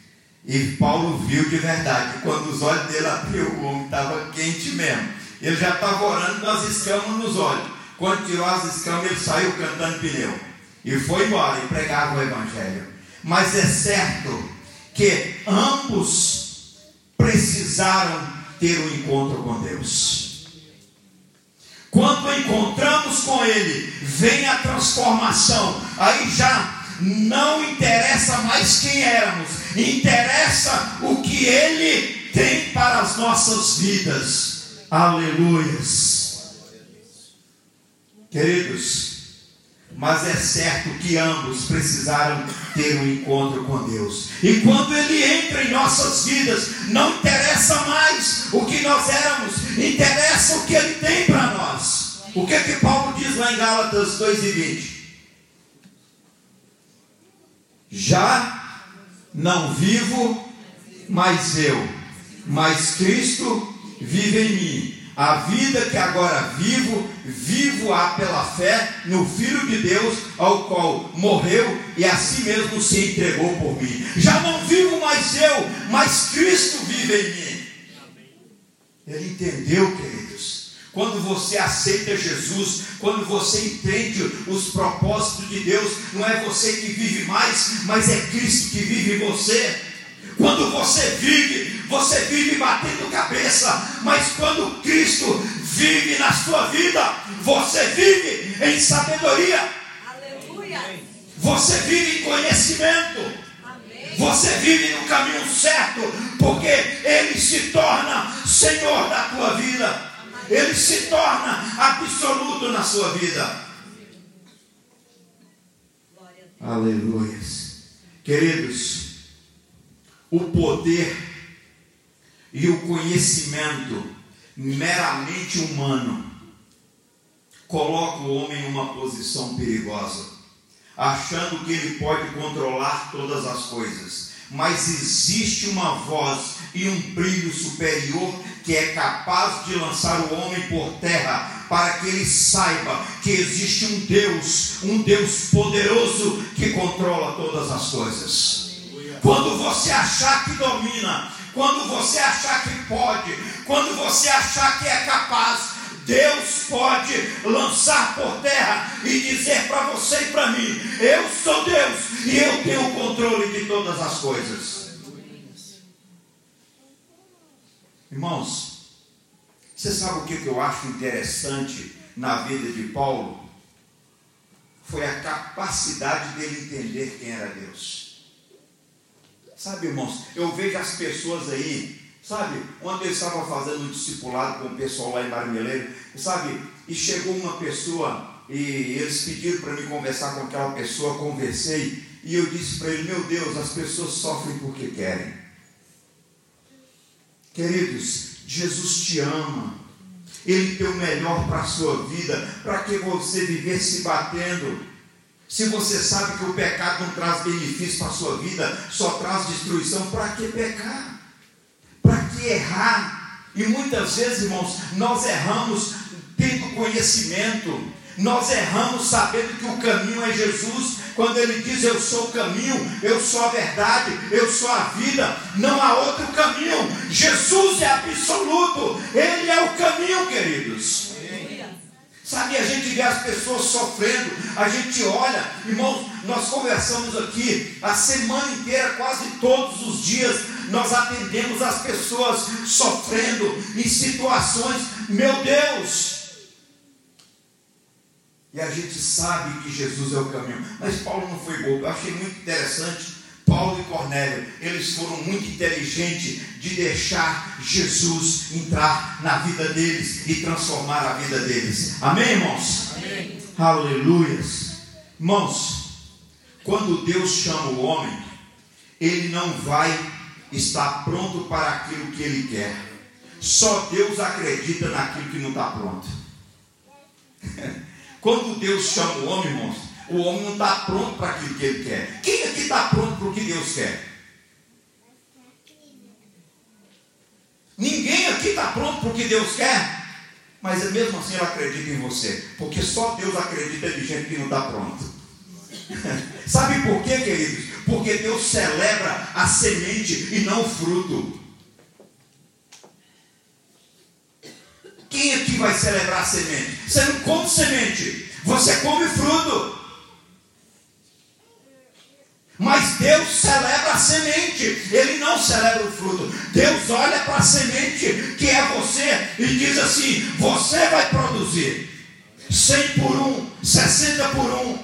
E Paulo viu de verdade, quando os olhos dele abriu, o homem estava quente mesmo. Ele já estava orando com as escamas nos olhos. Quando tirou as escamas, ele saiu cantando pneu. E foi embora e pregava o Evangelho. Mas é certo que ambos precisaram ter um encontro com Deus. Quando encontramos com Ele, vem a transformação. Aí já não interessa mais quem éramos, interessa o que Ele tem para as nossas vidas. Aleluias. Queridos, mas é certo que ambos precisaram ter um encontro com Deus. E quando Ele entra em nossas vidas, não interessa mais o que nós éramos, interessa o que Ele tem para nós. O que que Paulo diz lá em Gálatas 2 e 20? Já não vivo mais eu, mas Cristo vive em mim. A vida que agora vivo, vivo-a pela fé no Filho de Deus, ao qual morreu e a si mesmo se entregou por mim. Já não vivo mais eu, mas Cristo vive em mim. Ele entendeu, queridos. Quando você aceita Jesus, quando você entende os propósitos de Deus, não é você que vive mais, mas é Cristo que vive em você. Quando você vive, você vive batendo cabeça, mas quando Cristo vive na sua vida, você vive em sabedoria, Aleluia. você vive em conhecimento, você vive no caminho certo, porque Ele se torna Senhor da tua vida, Ele se torna absoluto na sua vida. Aleluia. Queridos, o poder e o conhecimento meramente humano coloca o homem em uma posição perigosa, achando que ele pode controlar todas as coisas. Mas existe uma voz e um brilho superior que é capaz de lançar o homem por terra para que ele saiba que existe um Deus, um Deus poderoso que controla todas as coisas. Quando você achar que domina, quando você achar que pode, quando você achar que é capaz, Deus pode lançar por terra e dizer para você e para mim: Eu sou Deus e eu tenho o controle de todas as coisas. Irmãos, você sabe o que eu acho interessante na vida de Paulo? Foi a capacidade dele entender quem era Deus. Sabe, irmãos, eu vejo as pessoas aí, sabe, ontem eu estava fazendo um discipulado com o pessoal lá em Marmeleiro, sabe, e chegou uma pessoa e eles pediram para mim conversar com aquela pessoa, conversei, e eu disse para ele: Meu Deus, as pessoas sofrem porque querem. Queridos, Jesus te ama. Ele tem o melhor para a sua vida. Para que você viver se batendo? Se você sabe que o pecado não traz benefício para a sua vida, só traz destruição, para que pecar? Para que errar? E muitas vezes, irmãos, nós erramos tendo conhecimento, nós erramos sabendo que o caminho é Jesus, quando ele diz eu sou o caminho, eu sou a verdade, eu sou a vida, não há outro caminho. Jesus é absoluto, ele é o caminho, queridos. Sabe, a gente vê as pessoas sofrendo, a gente olha, irmãos, nós conversamos aqui a semana inteira, quase todos os dias, nós atendemos as pessoas sofrendo em situações, meu Deus, e a gente sabe que Jesus é o caminho. Mas Paulo não foi bobo. Eu achei muito interessante. Paulo e Cornélio, eles foram muito inteligentes de deixar Jesus entrar na vida deles e transformar a vida deles. Amém, irmãos? Amém. Aleluias. Irmãos, quando Deus chama o homem, ele não vai estar pronto para aquilo que ele quer. Só Deus acredita naquilo que não está pronto. Quando Deus chama o homem, irmãos, o homem não está pronto para aquilo que ele quer. Quem aqui está pronto para o que Deus quer? Ninguém aqui está pronto porque Deus quer, mas mesmo assim ela acredita em você, porque só Deus acredita em gente que não está pronto. Sabe por quê, queridos? Porque Deus celebra a semente e não o fruto. Quem aqui vai celebrar a semente? Você não come semente, você come fruto. Mas Deus celebra a semente, Ele não celebra o fruto. Deus olha para a semente, que é você, e diz assim: Você vai produzir 100 por um, 60 por um.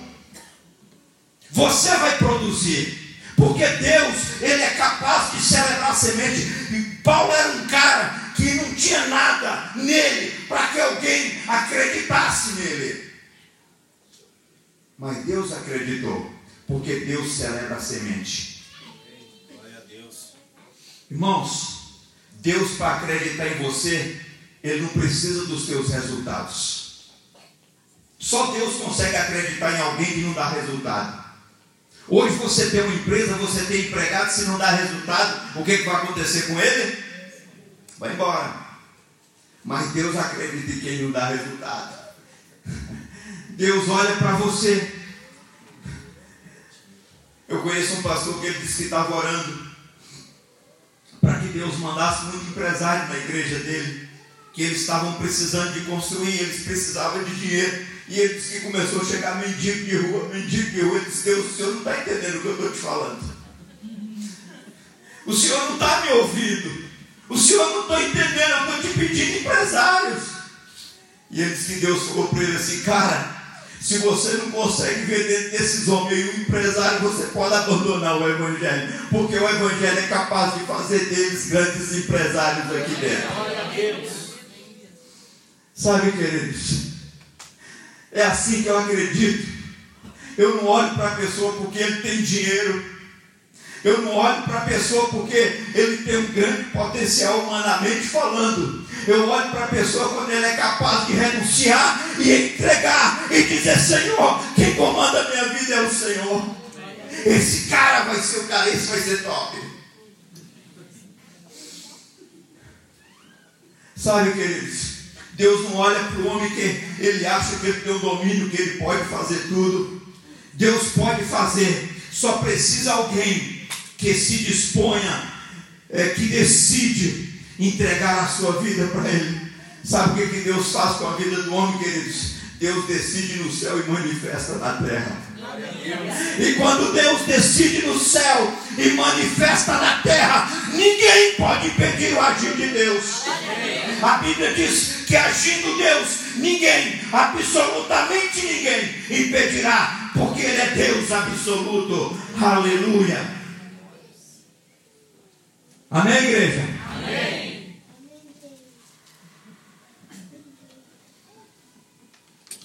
Você vai produzir, porque Deus, Ele é capaz de celebrar a semente. E Paulo era um cara que não tinha nada nele para que alguém acreditasse nele. Mas Deus acreditou, porque Deus celebra a semente. Irmãos, Deus para acreditar em você, Ele não precisa dos teus resultados. Só Deus consegue acreditar em alguém que não dá resultado. Hoje você tem uma empresa, você tem empregado, se não dá resultado, o que, que vai acontecer com ele? Vai embora. Mas Deus acredita em quem não dá resultado. Deus olha para você. Eu conheço um pastor que ele disse que estava orando para que Deus mandasse muito empresário na igreja dele, que eles estavam precisando de construir, eles precisavam de dinheiro. E ele disse que começou a chegar mendigo de rua, mendigo de rua. Ele disse: Deus, o senhor não está entendendo o que eu estou te falando. O senhor não está me ouvindo. O senhor não está entendendo, eu estou te pedindo empresários. E ele disse que Deus falou para ele assim, cara, se você não consegue ver dentro desses homens um empresário, você pode abandonar o Evangelho. Porque o Evangelho é capaz de fazer deles grandes empresários aqui dentro. Sabe, queridos? É assim que eu acredito. Eu não olho para a pessoa porque ele tem dinheiro. Eu não olho para a pessoa porque ele tem um grande potencial humanamente falando. Eu olho para a pessoa quando ele é capaz de renunciar e entregar e dizer: Senhor, quem comanda a minha vida é o Senhor. Esse cara vai ser o cara, esse vai ser top. Sabe, queridos? Deus não olha para o homem que ele acha que ele tem o domínio, que ele pode fazer tudo. Deus pode fazer, só precisa alguém que se disponha, é, que decide entregar a sua vida para Ele. Sabe o que, que Deus faz com a vida do homem, queridos? Deus decide no céu e manifesta na terra. E quando Deus decide no céu e manifesta na terra, ninguém pode impedir o agir de Deus. A Bíblia diz que agindo Deus, ninguém, absolutamente ninguém, impedirá, porque Ele é Deus absoluto. Aleluia. Amém, igreja? Amém.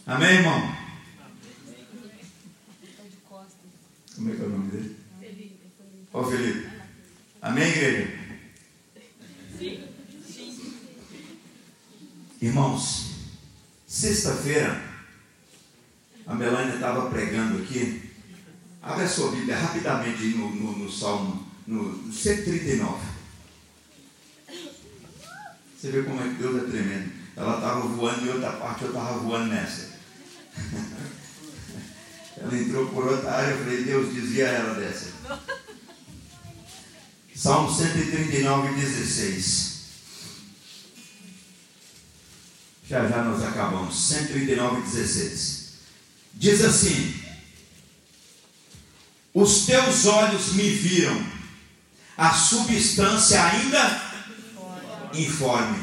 Amém, irmão? Como é que é o nome dele? Ô Felipe. Amém, igreja? Irmãos, sexta-feira, a Melania estava pregando aqui. Abre a sua Bíblia rapidamente no, no, no Salmo no 139. Você vê como é que Deus é tremendo. Ela estava voando em outra parte, eu estava voando nessa. Ela entrou por outra área, eu falei, Deus dizia ela dessa. Salmo 139, 16. Já já nós acabamos. 139, 16. Diz assim: Os teus olhos me viram, a substância ainda informe.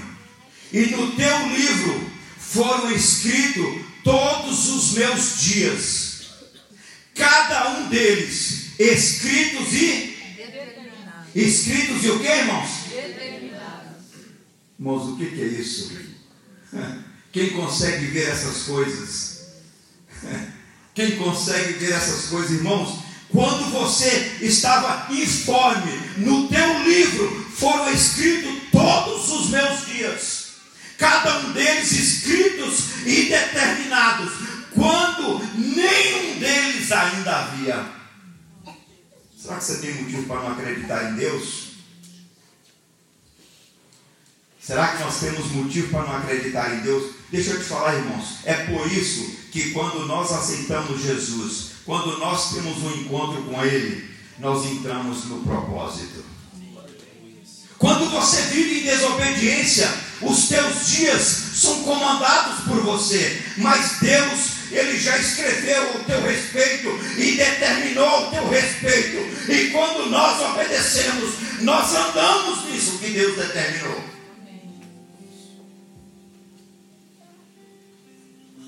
E no teu livro foram escritos todos os meus dias, cada um deles escritos e escritos e o que, irmãos? Irmãos, o que, que é isso? Quem consegue ver essas coisas? Quem consegue ver essas coisas, irmãos? Quando você estava informe, no teu livro foram escritos todos os meus dias, cada um deles escritos e determinados, quando nenhum deles ainda havia. Será que você tem motivo para não acreditar em Deus? Será que nós temos motivo para não acreditar em Deus? Deixa eu te falar, irmãos. É por isso que quando nós aceitamos Jesus, quando nós temos um encontro com Ele, nós entramos no propósito. Quando você vive em desobediência, os teus dias são comandados por você, mas Deus, Ele já escreveu o teu respeito e determinou o teu respeito. E quando nós obedecemos, nós andamos nisso que Deus determinou.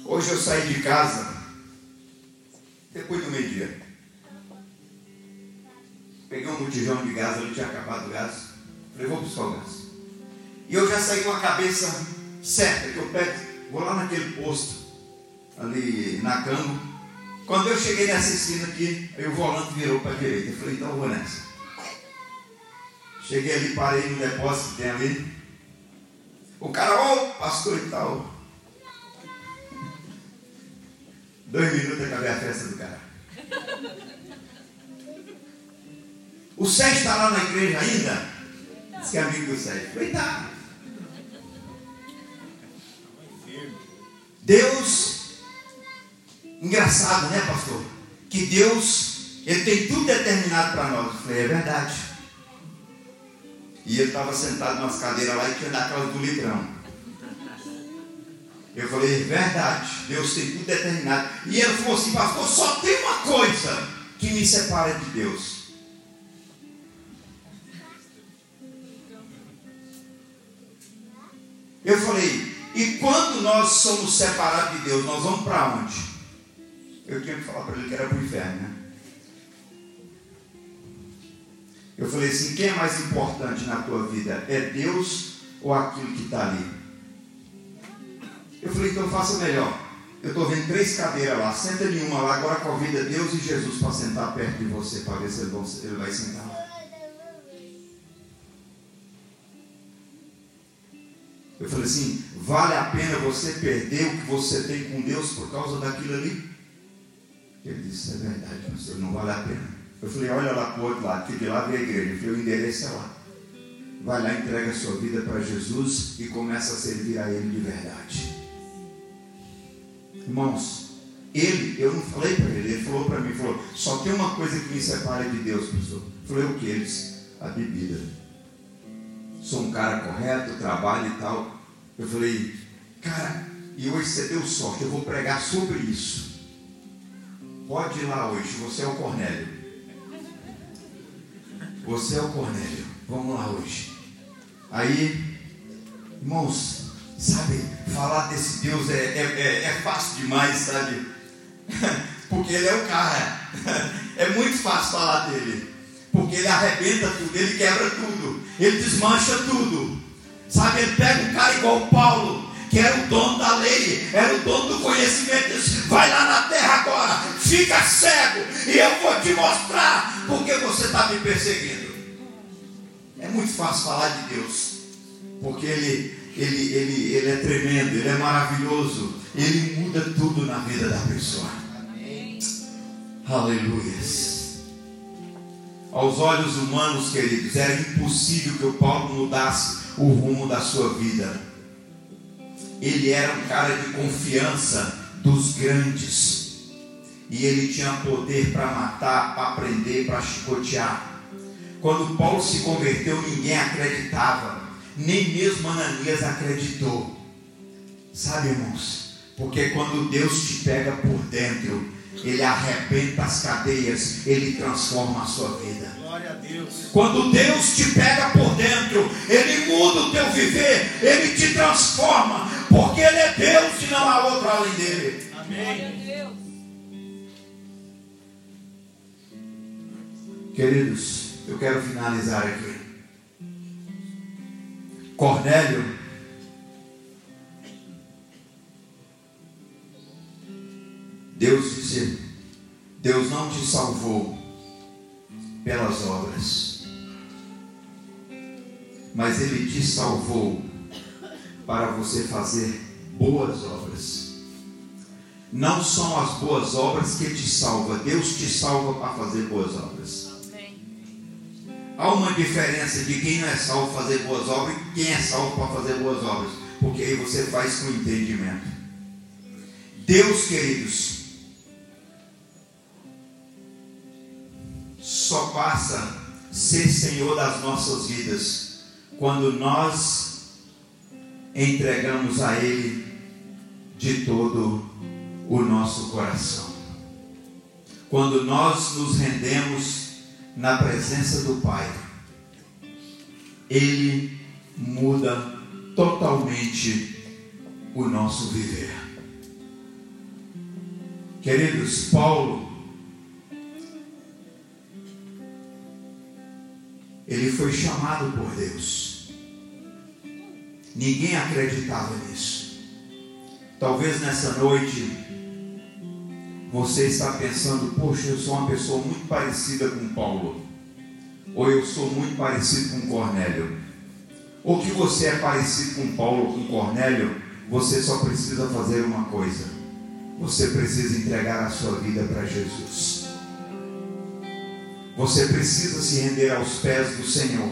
Hoje eu saí de casa, depois do meio-dia. Peguei um botijão de gás, ali tinha acabado o gás. Falei, vou buscar o gás. E eu já saí com a cabeça certa, que eu pego, vou lá naquele posto, ali na cama. Quando eu cheguei nessa esquina aqui, aí o volante virou para a direita. Eu falei, então eu vou nessa. Cheguei ali, parei no depósito que tem ali. O cara, ô pastor e tal. Dois minutos acabei a festa do cara. O Sérgio está lá na igreja ainda? Diz que é amigo do Sérgio. Tá. Deus, engraçado, né, pastor? Que Deus, Ele tem tudo determinado para nós. Eu falei, é verdade. E ele estava sentado nas cadeiras lá e tinha daquelas do litrão. Eu falei, verdade, Deus tem tudo determinado. E ele falou assim, pastor, só tem uma coisa que me separa de Deus. Nós somos separados de Deus, nós vamos para onde? Eu tinha que falar para ele que era para o inferno, né? Eu falei assim, quem é mais importante na tua vida? É Deus ou aquilo que está ali? Eu falei, então faça melhor. Eu estou vendo três cadeiras lá, senta em uma lá, agora convida Deus e Jesus para sentar perto de você, para ver se ele vai sentar Eu falei assim, vale a pena você perder o que você tem com Deus por causa daquilo ali? Ele disse, é verdade, pastor, não vale a pena. Eu falei, olha lá para o outro lado, que de lá vem a igreja. Eu falei, o endereço é lá. Vai lá, entrega a sua vida para Jesus e começa a servir a Ele de verdade. Irmãos, ele, eu não falei para ele, ele falou para mim, falou, só tem uma coisa que me separa de Deus, pastor. Eu falei, o que? Ele disse, a bebida. Sou um cara correto, trabalho e tal. Eu falei, cara, e hoje você deu sorte, eu vou pregar sobre isso. Pode ir lá hoje, você é o Cornélio. Você é o Cornélio. Vamos lá hoje. Aí, irmãos, sabe, falar desse Deus é, é, é, é fácil demais, sabe? Porque ele é o cara. É muito fácil falar dele. Porque ele arrebenta tudo, ele quebra tudo, ele desmancha tudo. Sabe, ele pega um cara igual o Paulo, que era o dono da lei, era o dono do conhecimento, diz, vai lá na terra agora, fica cego, e eu vou te mostrar porque você está me perseguindo. É muito fácil falar de Deus, porque ele, ele, ele, ele é tremendo, ele é maravilhoso, ele muda tudo na vida da pessoa. Aleluias. Aos olhos humanos, queridos, era impossível que o Paulo mudasse o rumo da sua vida. Ele era um cara de confiança dos grandes. E ele tinha poder para matar, para prender, para chicotear. Quando Paulo se converteu, ninguém acreditava. Nem mesmo Ananias acreditou. Sabe, irmãos? Porque quando Deus te pega por dentro, Ele arrebenta as cadeias, Ele transforma a sua vida. Glória a Deus. Quando Deus te pega por dentro, Ele muda o teu viver, Ele te transforma, porque Ele é Deus e não há outro além dele. Amém. Queridos, eu quero finalizar aqui. Cornélio, Deus disse: Deus não te salvou pelas obras, mas Ele te salvou para você fazer boas obras. Não são as boas obras que te salva, Deus te salva para fazer boas obras. Há uma diferença de quem não é salvo fazer boas obras e quem é salvo para fazer boas obras. Porque aí você faz com entendimento. Deus, queridos, só passa a ser Senhor das nossas vidas quando nós entregamos a Ele de todo o nosso coração. Quando nós nos rendemos na presença do Pai, Ele muda totalmente o nosso viver. Queridos, Paulo, ele foi chamado por Deus. Ninguém acreditava nisso. Talvez nessa noite você está pensando, poxa, eu sou uma pessoa muito parecida com Paulo. Ou eu sou muito parecido com Cornélio. Ou que você é parecido com Paulo, com Cornélio, você só precisa fazer uma coisa. Você precisa entregar a sua vida para Jesus. Você precisa se render aos pés do Senhor.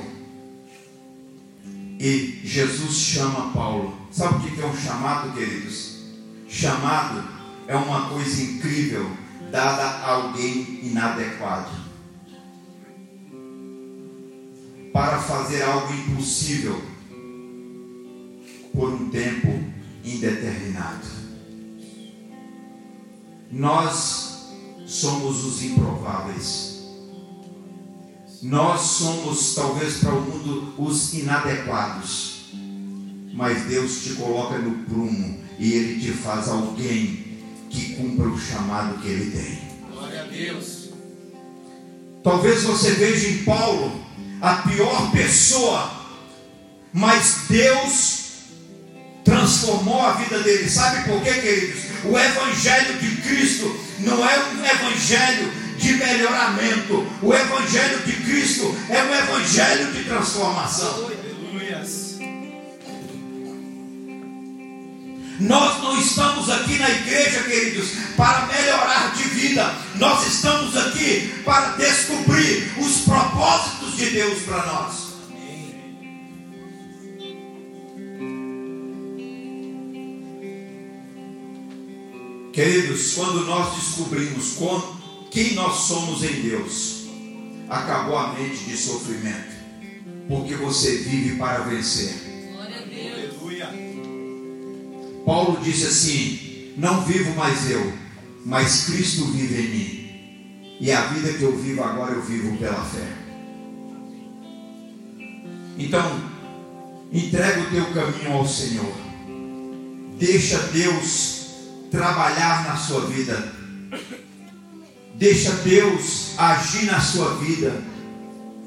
E Jesus chama Paulo. Sabe o que é um chamado, queridos? Chamado é uma coisa incrível dada a alguém inadequado. Para fazer algo impossível por um tempo indeterminado. Nós somos os improváveis. Nós somos, talvez para o mundo, os inadequados. Mas Deus te coloca no prumo e Ele te faz alguém que cumpra o chamado que Ele tem. Glória a Deus. Talvez você veja em Paulo a pior pessoa, mas Deus transformou a vida dele. Sabe por quê, queridos? O Evangelho de Cristo não é um Evangelho de melhoramento. O Evangelho de Cristo é um Evangelho de transformação. Nós não estamos aqui na igreja, queridos, para melhorar de vida. Nós estamos aqui para descobrir os propósitos de Deus para nós. Queridos, quando nós descobrimos como, quem nós somos em Deus, acabou a mente de sofrimento, porque você vive para vencer. Aleluia. Paulo disse assim: Não vivo mais eu, mas Cristo vive em mim. E a vida que eu vivo agora eu vivo pela fé. Então, entrega o teu caminho ao Senhor. Deixa Deus trabalhar na sua vida. Deixa Deus agir na sua vida.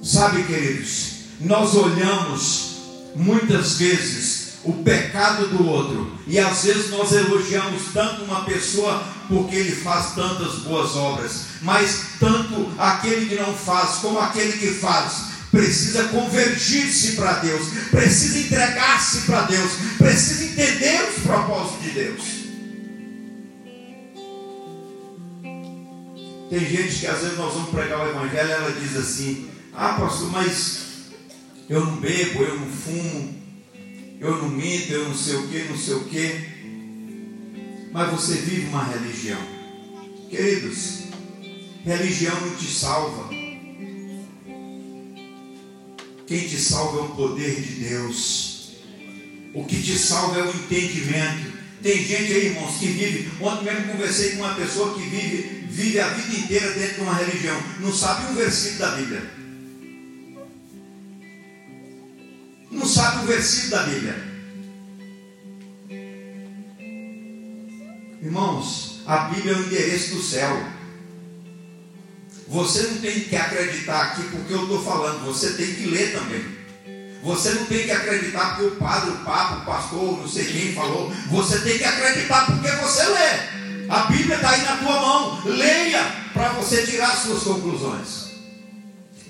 Sabe, queridos, nós olhamos muitas vezes o pecado do outro e às vezes nós elogiamos tanto uma pessoa porque ele faz tantas boas obras, mas tanto aquele que não faz como aquele que faz precisa convergir-se para Deus, precisa entregar-se para Deus, precisa entender os propósitos de Deus. Tem gente que às vezes nós vamos pregar o Evangelho e ela diz assim: Ah, pastor, mas eu não bebo, eu não fumo, eu não minto, eu não sei o que, não sei o que. Mas você vive uma religião. Queridos, religião não te salva. Quem te salva é o poder de Deus. O que te salva é o entendimento. Tem gente aí, irmãos, que vive. Ontem mesmo conversei com uma pessoa que vive, vive a vida inteira dentro de uma religião. Não sabe um versículo da Bíblia. Não sabe um versículo da Bíblia. Irmãos, a Bíblia é o endereço do céu. Você não tem que acreditar aqui porque eu estou falando, você tem que ler também. Você não tem que acreditar porque o padre, o papa, o pastor, não sei quem falou. Você tem que acreditar porque você lê. A Bíblia está aí na tua mão. Leia para você tirar as suas conclusões.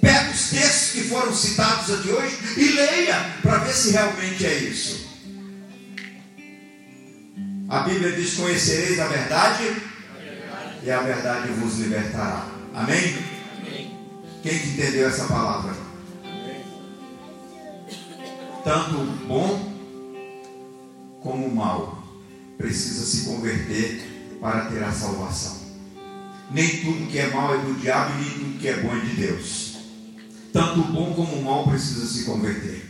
Pega os textos que foram citados aqui hoje e leia para ver se realmente é isso. A Bíblia diz: Conhecereis a verdade e a verdade vos libertará. Amém? Quem que entendeu essa palavra? Tanto o bom como o mal precisa se converter para ter a salvação. Nem tudo que é mal é do diabo e nem tudo que é bom é de Deus. Tanto o bom como o mal precisa se converter.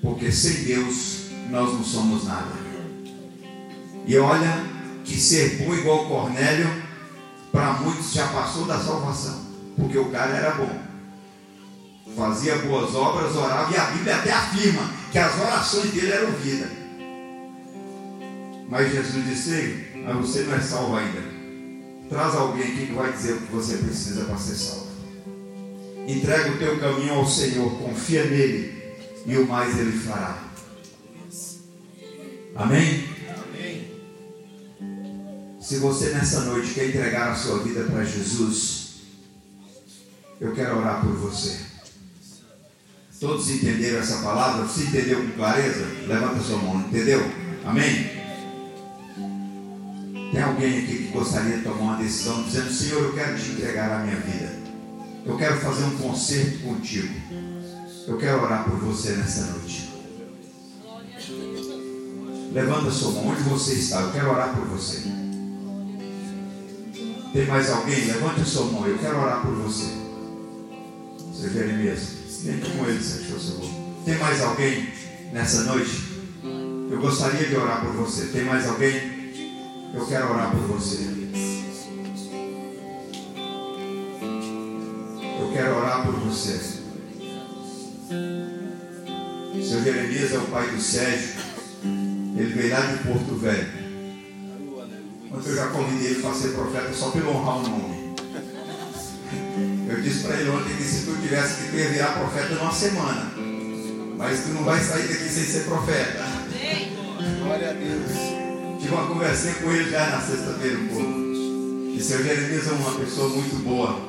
Porque sem Deus nós não somos nada. E olha que ser bom igual Cornélio, para muitos já passou da salvação. Porque o cara era bom. Fazia boas obras, orava, e a Bíblia até afirma que as orações dele eram ouvidas. Mas Jesus disse: mas você não é salvo ainda. Traz alguém aqui que vai dizer o que você precisa para ser salvo. Entrega o teu caminho ao Senhor, confia nele, e o mais ele fará. Amém? Se você nessa noite quer entregar a sua vida para Jesus, eu quero orar por você. Todos entenderam essa palavra? Você entendeu com clareza? Levanta sua mão, entendeu? Amém? Tem alguém aqui que gostaria de tomar uma decisão dizendo: Senhor, eu quero te entregar a minha vida. Eu quero fazer um concerto contigo. Eu quero orar por você nessa noite. Levanta sua mão, onde você está? Eu quero orar por você. Tem mais alguém? Levante sua mão, eu quero orar por você. Seu Jeremias, vem aqui com ele, se achou seu Tem mais alguém nessa noite? Eu gostaria de orar por você. Tem mais alguém? Eu quero orar por você. Eu quero orar por você. Seu Jeremias é o pai do Sérgio. Ele veio lá de Porto Velho. Quando eu já convidei ele para ser profeta só pelo honrar o nome. Eu disse para ele ontem que se tu tivesse que ia virar profeta numa semana. Mas tu não vai sair daqui sem ser profeta. Glória a Deus. Tive uma conversinha com ele já na sexta-feira um pouco. E seu Jeremias é uma pessoa muito boa.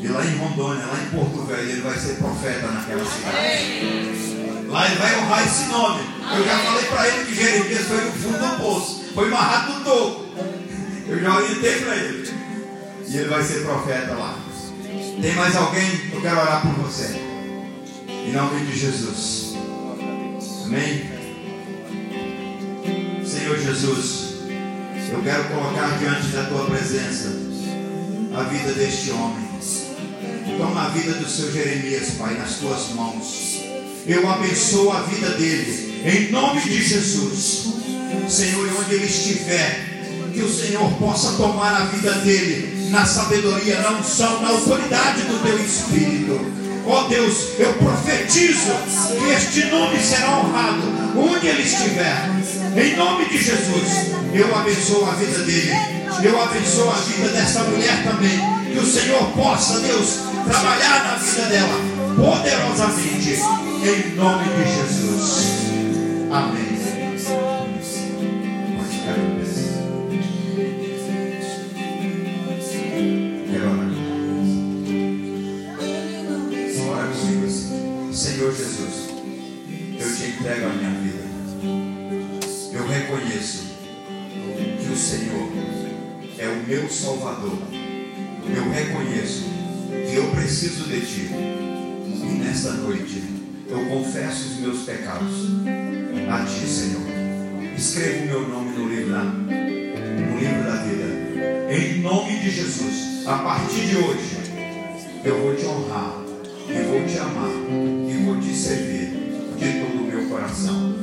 E lá em Rondônia, lá em Porto Velho, ele vai ser profeta naquela cidade. Lá ele vai honrar esse nome. Eu já falei para ele que Jeremias foi no fundo do poço. Foi amarrado no toco. Eu já orientei para ele. E ele vai ser profeta lá. Tem mais alguém? Eu quero orar por você. Em nome de Jesus. Amém? Jesus, eu quero colocar diante da tua presença a vida deste homem. Toma a vida do seu Jeremias, Pai, nas tuas mãos. Eu abençoo a vida dele, em nome de Jesus. Senhor, onde ele estiver, que o Senhor possa tomar a vida dele na sabedoria, na unção, na autoridade do teu Espírito. Ó oh Deus, eu profetizo que este nome será honrado onde ele estiver. Em nome de Jesus, eu abençoo a vida dele. Eu abençoo a vida dessa mulher também. Que o Senhor possa, Deus, trabalhar na vida dela poderosamente. Em nome de Jesus. Amém. Senhor é o meu Salvador. Eu reconheço que eu preciso de Ti. E nesta noite eu confesso os meus pecados a Ti, Senhor. Escreva o meu nome no livro da, no livro da vida. Em nome de Jesus, a partir de hoje, eu vou te honrar e vou te amar e vou te servir de todo o meu coração.